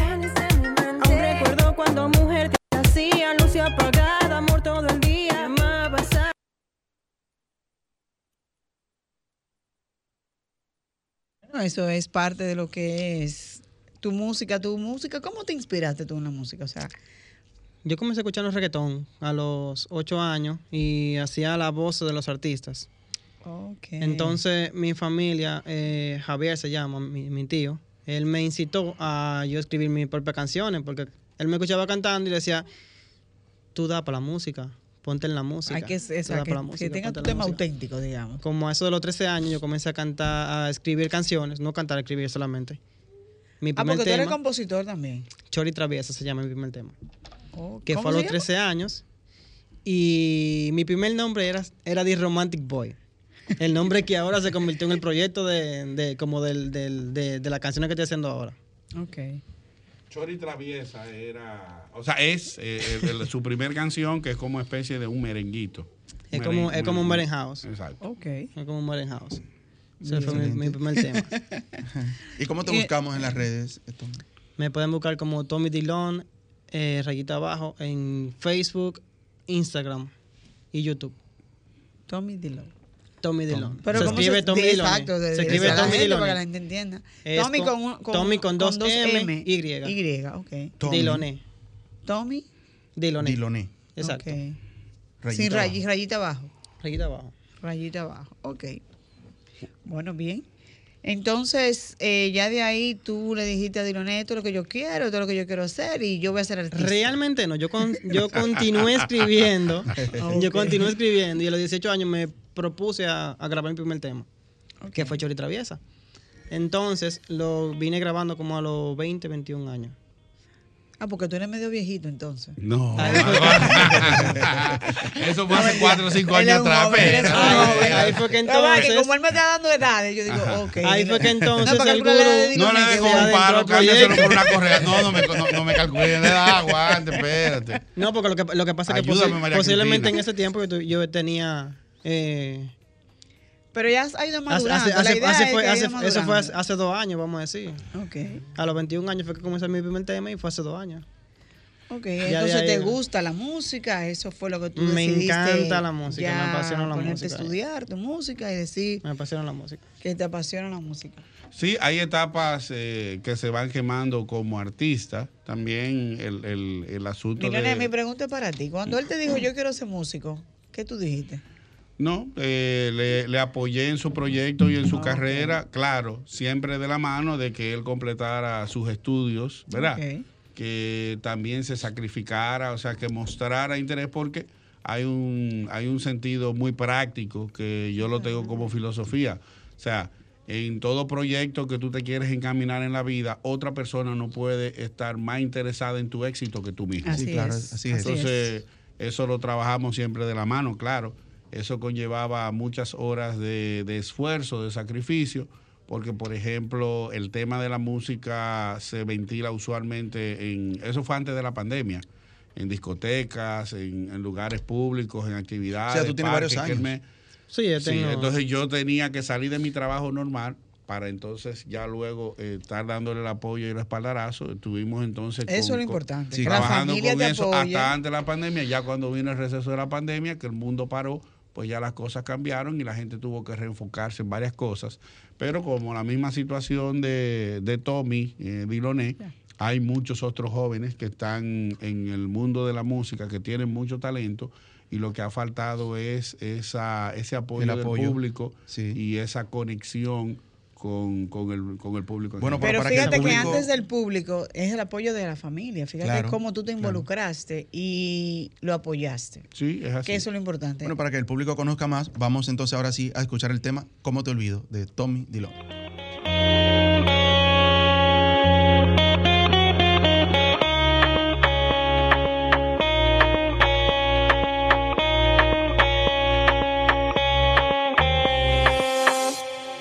S10: aún recuerdo cuando mujer te hacía luz y
S3: eso es parte de lo que es tu música, tu música. ¿Cómo te inspiraste tú en la música? O sea,
S9: Yo comencé escuchando reggaetón a los ocho años y hacía la voz de los artistas.
S3: ok.
S9: Entonces mi familia, eh, Javier se llama, mi, mi tío, él me incitó a yo escribir mis propias canciones porque él me escuchaba cantando y decía, tú da para la música, ponte en la música.
S3: hay que,
S9: da
S3: que,
S9: la
S3: que
S9: música,
S3: tenga
S9: ponte
S3: tu tema
S9: música".
S3: auténtico, digamos.
S9: Como a eso de los 13 años yo comencé a cantar, a escribir canciones, no cantar, escribir solamente. Mi
S3: Ah, porque tú eres compositor también.
S9: Chori Traviesa se llama mi primer tema,
S3: Oh,
S9: que
S3: ¿cómo
S9: fue a los
S3: llama?
S9: 13 años. Y mi primer nombre era, era The Romantic Boy. El nombre que ahora se convirtió en el proyecto de, de- como del, del- de, de la canción que estoy haciendo ahora.
S3: Ok.
S6: Chori Traviesa era. O sea, es eh, el- el- su primer canción que es como especie de un merenguito.
S9: Es como, es como un
S6: merengue.
S9: merenhouse.
S6: Exacto.
S3: Ok.
S9: Es como un merenhouse. Ese fue mi, primer tema. <laughs>
S2: ¿Y cómo te
S3: Y-
S2: buscamos en las redes? Tommy?
S9: Me pueden buscar como Tommy Dillon, eh, rayita abajo, en Facebook, Instagram y YouTube.
S3: Tommy Dillon.
S9: Tommy Dillon.
S3: Pero
S9: se
S3: ¿cómo
S9: escribe Tommy Dillon.
S3: Exacto,
S9: se escribe Tommy Dillon.
S3: para que la gente entienda.
S9: Es
S3: Tommy
S9: con-
S3: con, un- con,
S9: Tommy con dos M, Y.
S3: Y, ok.
S2: Tommy
S9: Diloné.
S3: Tommy.
S9: Diloné.
S2: Diloné.
S9: Exacto.
S2: Rayita
S3: Sin
S2: abajo.
S3: rayi- rayita abajo.
S9: Rayita abajo.
S3: Rayita abajo. Ok. Bueno, bien. Entonces, eh, ya de ahí tú le dijiste a Diloné, esto es lo que yo quiero, esto es lo que yo quiero hacer y yo voy a ser artista.
S9: Realmente no, yo, con- yo continué escribiendo, <laughs> yo continué escribiendo y a los 18 años me propuse a, a grabar mi primer tema, que fue Chori Traviesa. Entonces lo vine grabando como a los 20, 21 años.
S3: Ah, porque tú eres medio viejito entonces.
S6: No. <laughs> <laughs> Eso fue hace 4 o 5
S3: Él es
S6: años <laughs> atrás.
S9: ahí fue que entonces...
S3: como él me está dando edades, yo digo, ok.
S9: Ahí fue que entonces
S3: No,
S9: el gurú-
S6: No le
S3: que
S6: dejo
S3: se
S6: un
S9: del
S6: cámbiaselo por una correa. No, no me, no, no me calculen de edad, aguante, espérate.
S9: No, porque lo que, lo que pasa es que posiblemente en ese tiempo yo, tu- yo tenía... eh,
S3: Pero ya has ido
S9: hace-
S3: madurando.
S9: hace-
S3: la
S9: hace-
S3: idea
S9: hace
S3: es
S9: fue-
S3: que ha ido
S9: hace- eso fue hace,
S3: madurando.
S9: hace dos años, vamos a decir. A los 21 años fue que comencé mi primer tema y fue hace dos años.
S3: ok. Entonces te gusta la música, eso fue lo que tú
S9: Me
S3: decidiste.
S9: encanta la música, me apasiona la
S3: ponerte
S9: música.
S3: estudiar tu música y decir
S9: Me apasiona la música.
S3: que te apasiona la música.
S6: Sí, hay etapas eh, que se van quemando como artista. También el, el, el asunto
S3: Milene, mi
S6: de...
S3: pregunta es para ti. Cuando él te dijo yo quiero ser músico, ¿qué tú dijiste?
S6: No, eh, le, le apoyé en su proyecto y en su carrera, claro, siempre de la mano de que él completara sus estudios, ¿verdad? Que también se sacrificara, o sea, que mostrara interés porque hay un, hay un sentido muy práctico que yo lo tengo como filosofía. O sea, en todo proyecto que tú te quieres encaminar en la vida, otra persona no puede estar más interesada en tu éxito que tú mismo.
S3: Así
S2: Sí, claro,
S3: es.
S2: así es.
S6: Entonces, eso lo trabajamos siempre de la mano, claro. Eso conllevaba muchas horas de, de esfuerzo, de sacrificio, porque, por ejemplo, el tema de la música se ventila usualmente en... Eso fue antes de la pandemia, en discotecas, en, en lugares públicos, en actividades.
S2: O sea, tú tienes varios años.
S9: Sí, yo
S6: Sí,
S9: tengo...
S6: entonces yo tenía que salir de mi trabajo normal para entonces ya luego eh, estar dándole el apoyo y el espaldarazo. Estuvimos entonces
S3: Eso es
S6: con-
S3: lo
S6: con-
S3: importante.
S2: sí,
S3: la
S6: trabajando con eso
S3: apoye.
S6: hasta antes de la pandemia, ya cuando vino el receso de la pandemia, que el mundo paró, pues ya las cosas cambiaron y la gente tuvo que reenfocarse en varias cosas. Pero como la misma situación de, de Tommy eh, Diloné, hay muchos otros jóvenes que están en el mundo de la música, que tienen mucho talento y lo que ha faltado es esa, ese apoyo,
S2: El
S6: del público
S2: sí.
S6: y esa conexión con, con el, con el público. en
S2: Bueno.
S3: Pero
S2: para que el
S3: fíjate que,
S2: público-
S3: antes del público es el apoyo de la familia. Fíjate
S2: Claro,
S3: cómo tú te
S2: claro.
S3: involucraste y lo apoyaste.
S6: sí, es así.
S3: Que eso es lo importante.
S2: Bueno, para que el público conozca más, vamos entonces ahora sí a escuchar el tema ¿Cómo te olvido? de Tommy Dillon.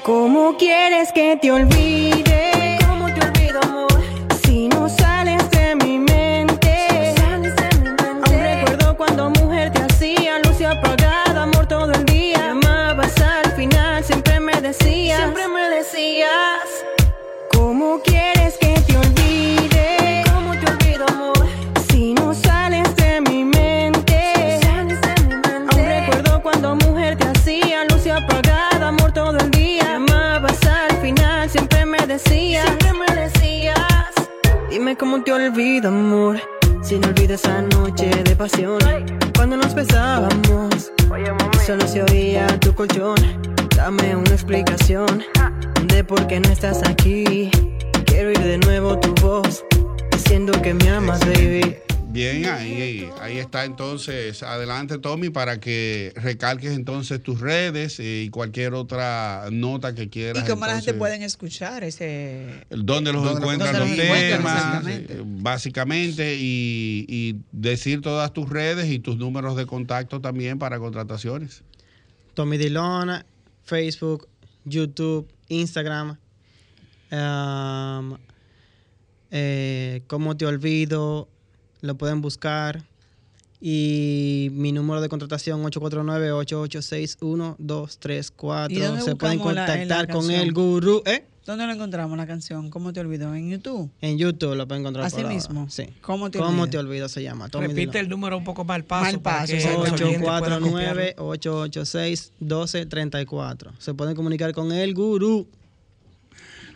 S10: ¿Cómo quieres que te olvide? ¿Cómo te olvido, amor? Si no sales de mi mente. Si no sales de mi mente. Aún recuerdo cuando mujer te hacía luz y apagada, amor todo el día. Me amabas al final, siempre me decías. Siempre me decías. ¿Cómo quieres? Dime cómo te olvido, amor. Si no olvido esa noche de pasión, cuando nos besábamos, solo se oía tu colchón. Dame una explicación de por qué no estás aquí. Quiero oír de nuevo tu voz, diciendo que me amas, baby.
S6: Bien, ahí, ahí está entonces. Adelante, Tommy, para que recalques entonces tus redes eh, y cualquier otra nota que
S11: ¿Y
S6: quieras.
S11: cómo la gente pueden escuchar ese...?
S6: ¿Dónde los
S11: ¿Dónde los
S6: encuentran los temas? Eh, Básicamente, y, y decir todas tus redes y tus números de contacto también para contrataciones.
S9: Tommy Dillon, Facebook, YouTube, Instagram. um, eh, ¿Cómo te olvido? Lo pueden buscar. Y mi número de contratación 849-886-1234.
S11: ¿Y dónde
S9: Se pueden
S11: la- la
S9: contactar con el gurú. ¿eh?
S11: ¿Dónde lo encontramos la canción? ¿Cómo te olvidó? ¿En YouTube?
S9: En YouTube lo pueden encontrar.
S11: Así
S9: por ahora.
S11: mismo.
S9: Sí.
S11: ¿Cómo te
S9: ¿Cómo
S11: olvido?
S9: te olvido? Se llama. Tommy
S12: Repite
S9: Dillon.
S12: el número un poco más al paso.
S11: Mal paso,
S12: que
S11: exactamente.
S12: los oyentes puedan copiarlo.
S9: 849-886-1234. Se pueden comunicar con el gurú.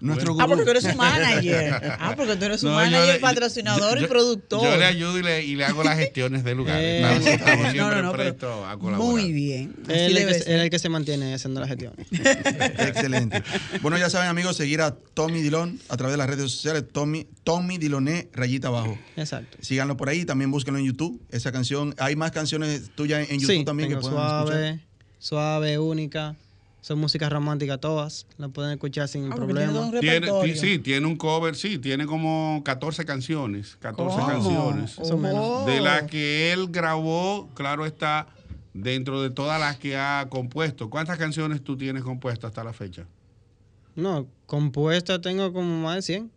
S2: Nuestro
S11: Ah, porque tú eres un manager. Ah, porque tú eres
S6: No, yo
S11: manager,
S6: le-
S11: patrocinador
S6: yo-
S11: y productor.
S6: Yo le ayudo y le, y le hago las gestiones de lugares.
S9: Eh.
S6: Claro, estamos
S11: No,
S6: siempre
S11: no, no, pero
S6: prestos a colaborar.
S11: Muy bien.
S9: Él es, el que, el se mantiene haciendo la gestión. <laughs>
S2: Excelente. Bueno, ya saben, amigos, seguir a Tommy Dilon a través de las redes sociales. Tommy, Tommy Diloné, rayita abajo.
S9: Exacto.
S2: Síganlo por ahí, también búsquenlo en YouTube. Esa canción, hay más canciones tuyas en YouTube
S9: sí,
S2: también que pueden
S9: suave,
S2: escuchar.
S9: suave, única. Son músicas románticas todas. Las pueden escuchar sin problema.
S6: Tiene, ti- sí, tiene un cover, sí, tiene como 14 canciones, 14
S9: ¿Cómo?
S6: canciones.
S9: Más o menos.
S6: De las que él grabó, claro está, dentro de todas las que ha compuesto. ¿Cuántas canciones tú tienes compuestas hasta la fecha?
S9: No, compuesta tengo como más de 100.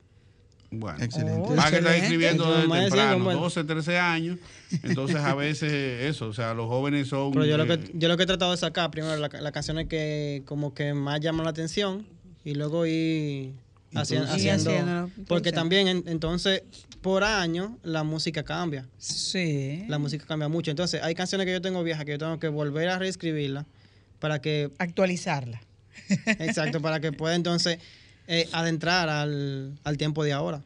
S6: Bueno,
S2: Excelente.
S6: Más que está
S9: Excelente.
S6: escribiendo desde
S9: Más de 100,
S6: temprano,
S9: bueno.
S6: 12, 13 años. Entonces a veces eso, o sea, los jóvenes son...
S9: Pero yo lo, que, yo lo que he tratado de sacar primero las canciones que como que más llaman la atención y luego ir haciendo... Porque también en- entonces por año la música cambia.
S11: Sí.
S9: La música cambia mucho. Entonces hay canciones que yo tengo viejas que yo tengo que volver a reescribirlas para que...
S11: Actualizarla.
S9: Exacto, para que pueda entonces eh, adentrar al, al tiempo de ahora.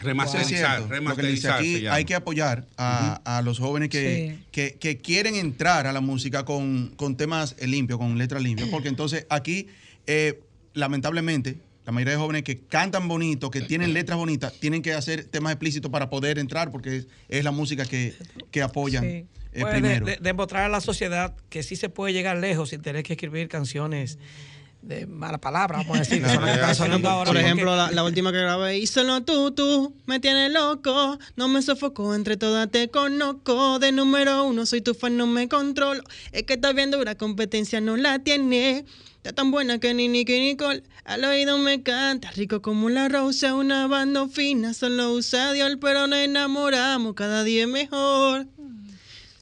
S6: Remasterizar,
S2: dice
S6: remasterizar
S2: aquí, hay que apoyar a, a los jóvenes que,
S11: Sí.
S2: que, que quieren entrar a la música con, con temas limpios, con letras limpias, porque entonces aquí, eh, lamentablemente, la mayoría de jóvenes que cantan bonito, que tienen letras bonitas, tienen que hacer temas explícitos para poder entrar, porque es, es la música que, que apoyan
S12: Sí.
S2: eh,
S12: Pues, de-
S2: primero.
S12: de- demostrar a la sociedad que sí se puede llegar lejos sin tener que escribir canciones de mala palabra, vamos a decir. que están sonando ahora,
S9: Por ejemplo, la, la última que grabé, y solo tú, tú, me tienes loco, no me sofoco, entre todas te conozco, de número uno soy tu fan, no me controlo, es que estás viendo una competencia, no la tiene, está tan buena que ni Nicky Nicole, al oído me canta, rico como la rosa, una banda fina, solo usa Dios, pero nos enamoramos, cada día es mejor.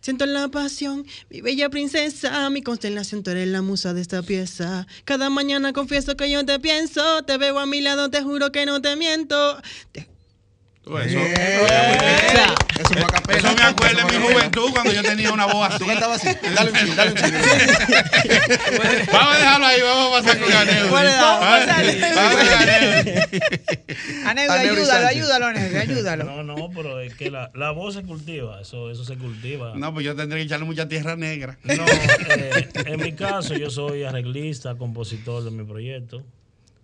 S9: Siento la pasión, mi bella princesa, mi constelación, tú eres la musa de esta pieza. Cada mañana confieso que yo te pienso, te veo a mi lado, te juro que no te miento.
S6: Eso,
S2: Eso fue a capela.
S6: eso me
S2: Eso fue
S6: mi juventud cuando yo tenía una voz así.
S2: Tú cantabas así. Dale un chile, dale un chile. <laughs>
S6: Vamos a dejarlo ahí, vamos a pasar con.
S11: Bueno, vamos a. Aneudi,
S2: Aneudi
S11: ayúdalo, ayúdalo, Aneudi, <laughs> ayúdalo.
S4: No, no, pero es que la, la voz se cultiva, eso, eso se cultiva.
S6: No, pues yo tendré que echarle mucha tierra negra.
S4: No, eh, en mi caso yo soy arreglista, compositor de mi proyecto.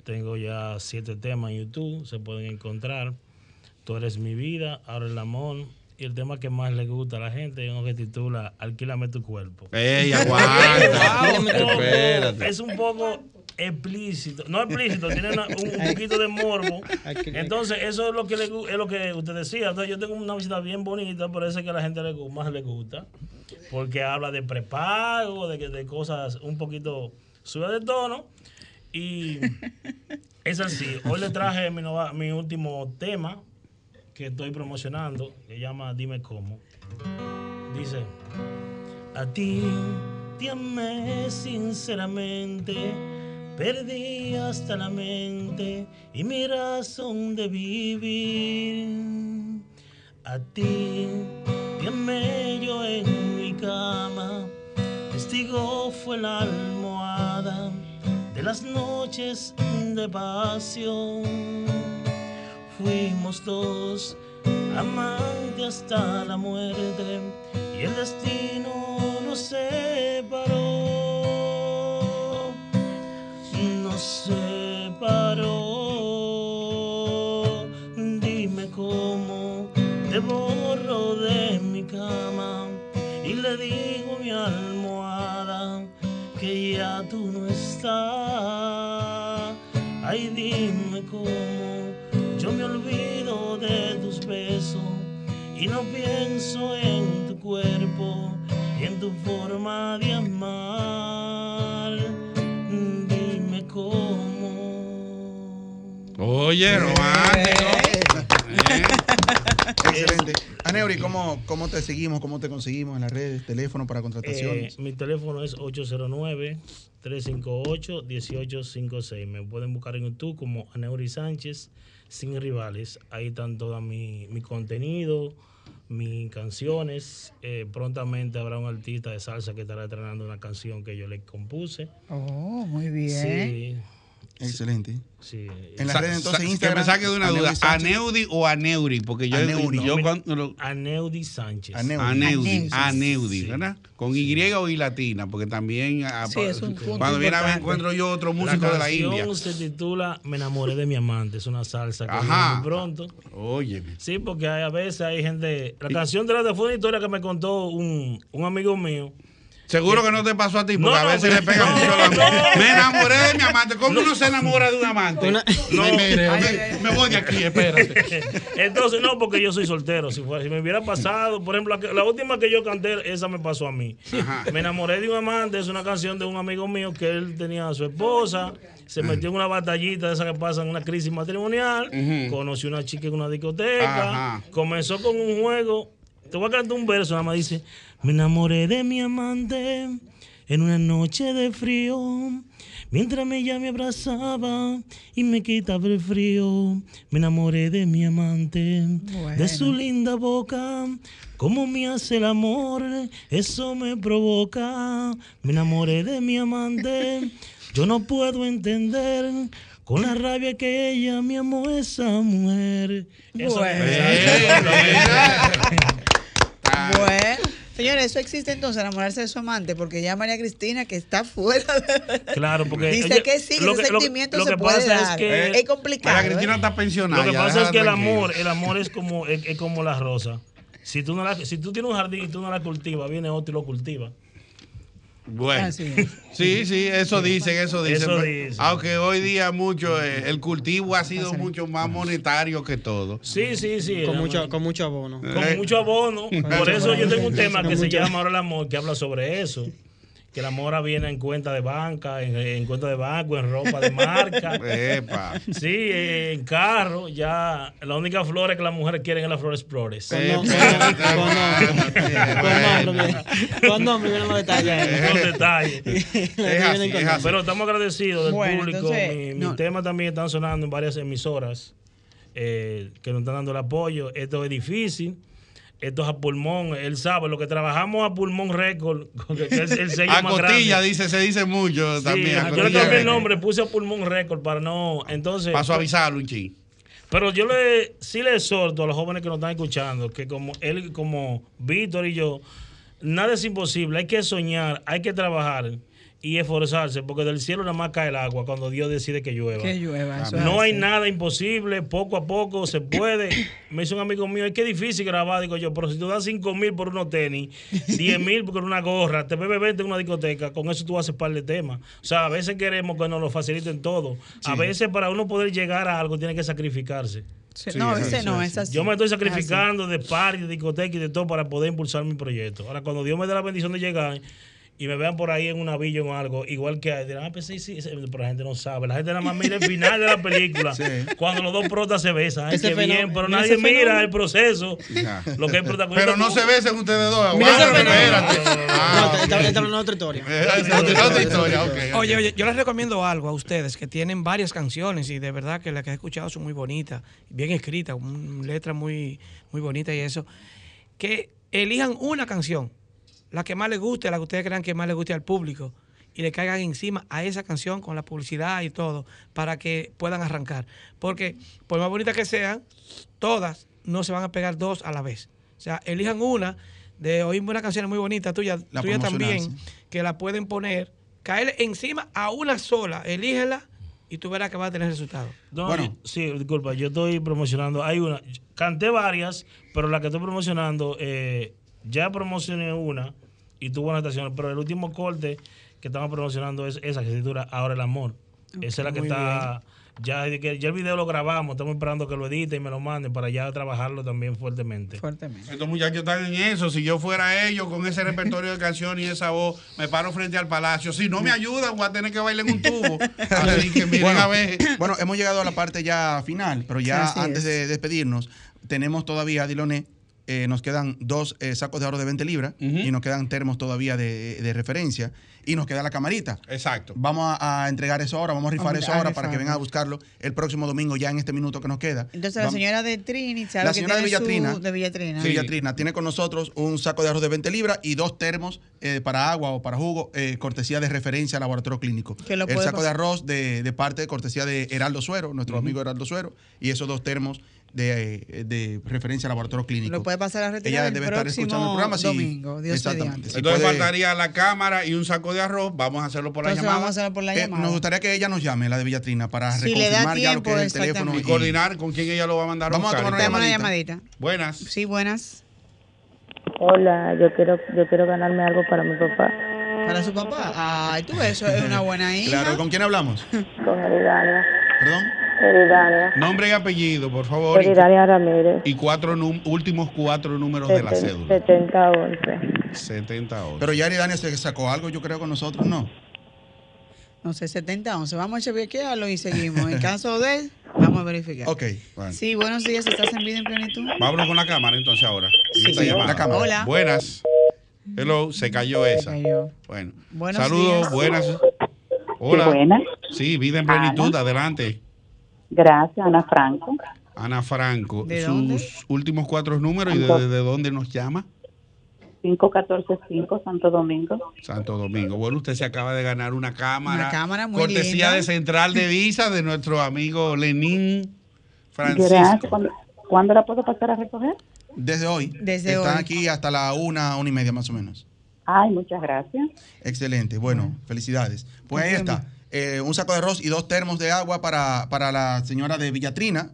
S4: Tengo ya siete temas en YouTube, se pueden encontrar. Tú eres mi vida, ahora el amor. Y el tema que más le gusta a la gente es uno que titula Alquílame tu cuerpo.
S6: Ey, <laughs> aguanta. <laughs>
S4: Es un poco-
S6: Espérate.
S4: Es un poco explícito, no explícito, tiene una- un, un poquito de morbo. Entonces, eso es lo que le es lo que usted decía. Entonces, yo tengo una visita bien bonita, por eso es que a la gente le, más le gusta. Porque habla de prepago, de, que- de cosas un poquito sube de tono. Y <laughs> es así. Hoy le traje mi, nova- mi último tema que estoy promocionando, que llama Dime cómo. Dice, a ti te sinceramente, Perdí hasta la mente y mi razón de vivir. A ti, te yo en mi cama. Testigo fue la almohada de las noches de pasión. Fuimos dos amantes hasta la muerte y el destino nos separó. Nos separó. Dime cómo te borro de mi cama y le digo a mi almohada que ya tú no estás. Ay, dime y no pienso en tu cuerpo y en tu forma de amar. Dime cómo.
S6: Oye, romántico.
S2: Excelente. Aneuri, ¿cómo, ¿cómo te seguimos? ¿Cómo te conseguimos en las redes? ¿Teléfono para contrataciones?
S4: Eh, mi teléfono es 809-358-1856. Me pueden buscar en YouTube como Aneuri Sánchez, sin rivales. Ahí están todo mi, mi contenido, mis canciones. Eh, prontamente habrá un artista de salsa que estará estrenando una canción que yo le compuse.
S11: Oh, muy bien.
S4: Sí.
S2: Excelente.
S4: Sí.
S2: En las redes, entonces, Instagram,
S6: Que me saque de una duda. ¿Aneudi o Aneuri? Porque yo,
S2: Aneuri.
S6: yo cuando
S4: Aneudi Sánchez.
S6: Aneudi,
S11: Aneudi.
S6: Aneudi,
S4: Sí.
S6: ¿verdad? Con Y o I latina, porque también ah,
S11: Sí, es un punto
S6: cuando viene a ver encuentro yo otro
S4: La
S6: músico de la
S4: canción
S6: India.
S4: se titula Me enamoré de mi amante. Es una salsa que
S6: Ajá.
S4: viene muy pronto.
S6: Oye,
S4: Sí, porque hay- a veces hay gente. La canción de la de fue una historia que me contó un, un amigo mío.
S6: Seguro que no te pasó a ti, porque
S4: No,
S6: a
S4: no,
S6: veces le pega
S4: no,
S6: mucho la
S4: no.
S6: Me enamoré de mi amante. ¿Cómo uno se enamora de un amante?
S9: Una-
S6: No, mire, me, me voy de aquí, espérate. <laughs>
S4: Entonces, no, porque yo soy soltero. Si, fuera- si me hubiera pasado, por ejemplo, la, última que yo canté, esa me pasó a mí.
S6: Ajá.
S4: Me enamoré de un amante, es una canción de un amigo mío que él tenía a su esposa, se metió en una batallita de esas que pasan en una crisis matrimonial,
S6: Ujú.
S4: conoció una chica en una discoteca,
S6: Ajá.
S4: comenzó con un juego. Te voy a cantar un verso, nada más dice: Me enamoré de mi amante en una noche de frío. Mientras ella me abrazaba y me quitaba el frío, me enamoré de mi amante, de su linda boca, como me hace el amor, eso me provoca. Me enamoré de mi amante, yo no puedo entender con la rabia que ella me amó esa mujer. Eso
S11: Bueno. <laughs> Señores, eso existe entonces, enamorarse de su amante, porque ya María Cristina, que está fuera de...
S4: Claro, porque
S11: Dice
S4: ella-
S11: que sí,
S4: lo
S11: ese
S4: que-
S11: sentimiento
S4: lo
S11: se
S4: que
S11: puede
S4: pasa es
S11: dar.
S4: que-
S11: es complicado.
S6: María Cristina
S11: ¿eh?
S6: está pensionada.
S4: Lo que pasa es que el amor, el amor es como, es, es como la rosa. Si tú, no la, si tú tienes un jardín y tú no la cultivas, viene otro y lo cultiva.
S6: Bueno,
S11: Así es.
S6: sí, sí, eso dicen, eso dicen.
S4: Eso dicen.
S6: Aunque hoy día mucho, eh, el cultivo ha sido mucho más monetario que todo.
S4: Sí, sí, sí.
S9: Con mucho, con mucho abono.
S4: con
S6: Eh.
S4: mucho abono. Por eso yo tengo un tema que se llama Ahora el amor, que habla sobre eso. Que el amor ahora viene en cuenta de banca, en, en cuenta de banco, en ropa de marca. <laughs>
S6: Epa.
S4: Sí, en carro, ya la única flores que las mujeres quieren es las flores flores.
S9: Con nombre, con nombre, vienen los detalles.
S4: Los detalles. <laughs>
S6: Es así, es así.
S4: Pero estamos agradecidos del
S11: Bueno,
S4: público.
S11: entonces,
S4: mi mi
S11: no.
S4: tema también están sonando en varias emisoras eh, que nos están dando el apoyo. Esto es difícil. Esto es a pulmón. Él sabe lo que trabajamos a pulmón récord, <laughs> que es el sello
S6: A
S4: más
S6: cotilla,
S4: grande.
S6: dice, se dice mucho
S4: Sí,
S6: también. a
S4: yo le cambié el nombre, puse a pulmón récord para no. Entonces.
S6: Para suavizarlo un chin.
S4: Pero yo le sí le exhorto a los jóvenes que nos están escuchando que como él, como Víctor y yo, nada es imposible, hay que soñar, hay que trabajar y esforzarse, porque del cielo nada más cae el agua cuando Dios decide que llueva.
S11: Que llueva, eso es
S4: No hay
S11: así.
S4: nada imposible, poco a poco se puede. <coughs> Me dice un amigo mío, es que es difícil grabar, digo yo, pero si tú das 5 mil por unos tenis, <laughs> 10 mil por una gorra, te bebes 20 en una discoteca, con eso tú haces par de temas. O sea, a veces queremos que nos lo faciliten todo. A veces para uno poder llegar a algo tiene que sacrificarse.
S11: Sí, no, ese
S6: sí,
S11: no,
S6: sí.
S11: es así.
S4: Yo me estoy sacrificando de party, de discoteca y de todo para poder impulsar mi proyecto. Ahora, cuando Dios me dé la bendición de llegar y me vean por ahí en una villa o algo, igual que dirán, ah, pues sí, sí, sí", pero la gente no sabe. La gente nada más mira el final de la película, <laughs> cuando los dos protas se besan. Ay, qué bien, pero nadie mira
S6: fenómeno.
S4: el proceso. Lo que el protagonista.
S6: Pero no se besen ustedes dos.
S9: Mira ese
S6: espérate.
S9: No,
S6: Ah,
S9: esta- es otra historia.
S6: Es otra historia.
S12: Oye, oye, yo les recomiendo algo a ustedes que tienen varias canciones y de verdad que las que he escuchado son muy bonitas, bien escritas, con letras muy, muy bonitas y eso. Que elijan una canción, la que más les guste, la que ustedes crean que más les guste al público y le caigan encima a esa canción con la publicidad y todo para que puedan arrancar. Porque por más bonitas que sean, todas no se van a pegar dos a la vez. O sea, elijan una de oír una canción muy bonita tuya,
S2: La
S12: tuya también, que la pueden poner, caerle encima a una sola, elígela y tú verás que va a tener resultados.
S4: No, yo- sí, disculpa, yo estoy promocionando. Hay una, canté varias, pero la que estoy promocionando, eh, ya promocioné una y tuvo una estación, pero el último corte que estamos promocionando es esa que se titula Ahora el Amor. Esa es la que está. Ya, que ya el video lo grabamos, estamos esperando que lo edite y me lo manden para ya trabajarlo también fuertemente.
S11: Fuertemente.
S6: Estos muchachos están en eso. Si yo fuera ellos con ese repertorio de canciones y esa voz, me paro frente al palacio. Si no me ayudan, voy a tener que bailar en un tubo. <laughs> Así que miren
S2: bueno,
S6: a ver.
S2: bueno, hemos llegado a la parte ya final, pero ya
S6: Sí,
S2: antes
S6: es.
S2: de despedirnos, tenemos todavía, Diloné, eh, nos quedan dos eh, sacos de oro de 20 libras y nos quedan termos todavía de, de referencia y nos queda la camarita.
S6: Exacto.
S2: Vamos a, a entregar eso ahora, vamos a rifar
S11: Vamos
S2: eso
S11: a
S2: ahora para que vengan a buscarlo el próximo domingo, ya en este minuto que nos queda.
S11: Entonces la señora de Trini, ¿sabe
S2: la
S11: que
S2: señora de
S11: su-
S2: Villatrina,
S11: de Villatrina.
S2: Sí, Villatrina tiene con nosotros un saco de arroz de 20 libras y dos termos eh, para agua o para jugo, eh, cortesía de referencia al laboratorio clínico.
S11: Que lo
S2: El saco de arroz de, de parte de cortesía de Heraldo Suero, nuestro amigo Heraldo Suero, y esos dos termos de, eh, de referencia al laboratorio clínico.
S11: Lo puede pasar a retirar
S2: Ella
S11: el
S2: debe estar escuchando el programa. sí,
S11: domingo, Dios
S2: exactamente.
S11: mediante.
S2: Si
S6: Entonces
S2: puede-
S6: faltaría la cámara y un saco de arroz. Vamos a hacerlo por la
S11: Entonces
S6: llamada.
S11: vamos a hacerlo por la
S2: Eh,
S11: llamada.
S2: nos gustaría que ella nos llame, la de Villatrina, para
S11: Si
S2: reconfirmar ya lo que es el teléfono.
S6: Y coordinar con quién ella lo va a mandar
S2: Vamos a
S6: buscar.
S2: tomar una llamadita.
S11: llamadita.
S6: Buenas.
S11: Sí, buenas.
S7: Hola, yo quiero, yo quiero ganarme algo para mi papá.
S11: Para su papá. Ay, tú, eso es una buena <laughs> hija.
S2: Claro, ¿con quién hablamos?
S7: Con Eridania.
S2: ¿Perdón?
S7: Eridania.
S6: Nombre y apellido, por favor. y-
S7: Eridania Ramírez.
S6: Y cuatro últimos cuatro números de la cédula.
S7: 7011.
S6: 78.
S2: Pero ya Dania se sacó algo, yo creo, con nosotros, ¿no?
S11: No sé, 70-11. Vamos a chequearlo y seguimos. En caso de, vamos a verificar.
S2: Ok.
S11: Sí, buenos días. ¿Estás en vida en plenitud?
S6: Vámonos con la cámara entonces ahora.
S11: Sí.
S6: llamada.
S11: La cámara. Hola.
S6: Buenas. Hello, se cayó esa. Bueno.
S11: Buenos
S6: Saludos,
S11: días.
S6: buenas. Hola.
S7: Sí, buenas.
S6: Sí, vida en plenitud, adelante.
S7: Gracias, Ana Franco.
S6: Ana Franco,
S7: ¿De
S6: sus
S7: dónde?
S6: últimos cuatro números y de,
S7: Santo-
S6: de dónde nos llama.
S7: 5145 Santo Domingo.
S6: Santo Domingo. Bueno, usted se acaba de ganar una cámara.
S11: Una cámara muy
S6: cortesía
S11: linda.
S6: de Central de Visa de nuestro amigo Lenín
S7: Gracias.
S6: Francisco.
S7: ¿Cuándo, cuándo la puedo pasar a recoger?
S2: Desde hoy.
S11: Desde
S2: Están
S11: hoy.
S2: aquí hasta la una, una y media más o menos.
S7: Ay, muchas gracias.
S2: Excelente. Bueno, felicidades. Pues ahí está. Eh, un saco de arroz y dos termos de agua para, para la señora de Villatrina.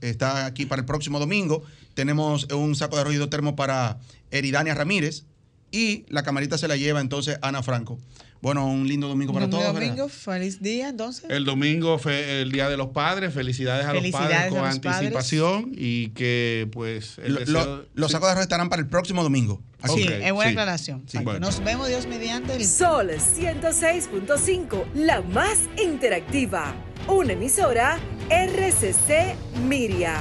S2: Está aquí para el próximo domingo. Tenemos un saco de arroz y dos termos para Eridania Ramírez. Y la camarita se la lleva entonces Ana Franco. Bueno, un lindo domingo para
S11: Domingo,
S2: todos.
S11: domingo, feliz día, entonces.
S6: El domingo fue el Día de los Padres. Felicidades a
S11: Felicidades
S6: los padres con
S11: padres.
S6: anticipación y que pues el
S2: Lo-
S6: deseo-
S2: lo- los sacos de arroz estarán para el próximo domingo. Aquí.
S11: Sí, es buena aclaración.
S2: Sí.
S11: Exacto. Nos vemos, Dios mediante. El...
S1: Sol 106.5, la más interactiva. Una emisora RCC Miria.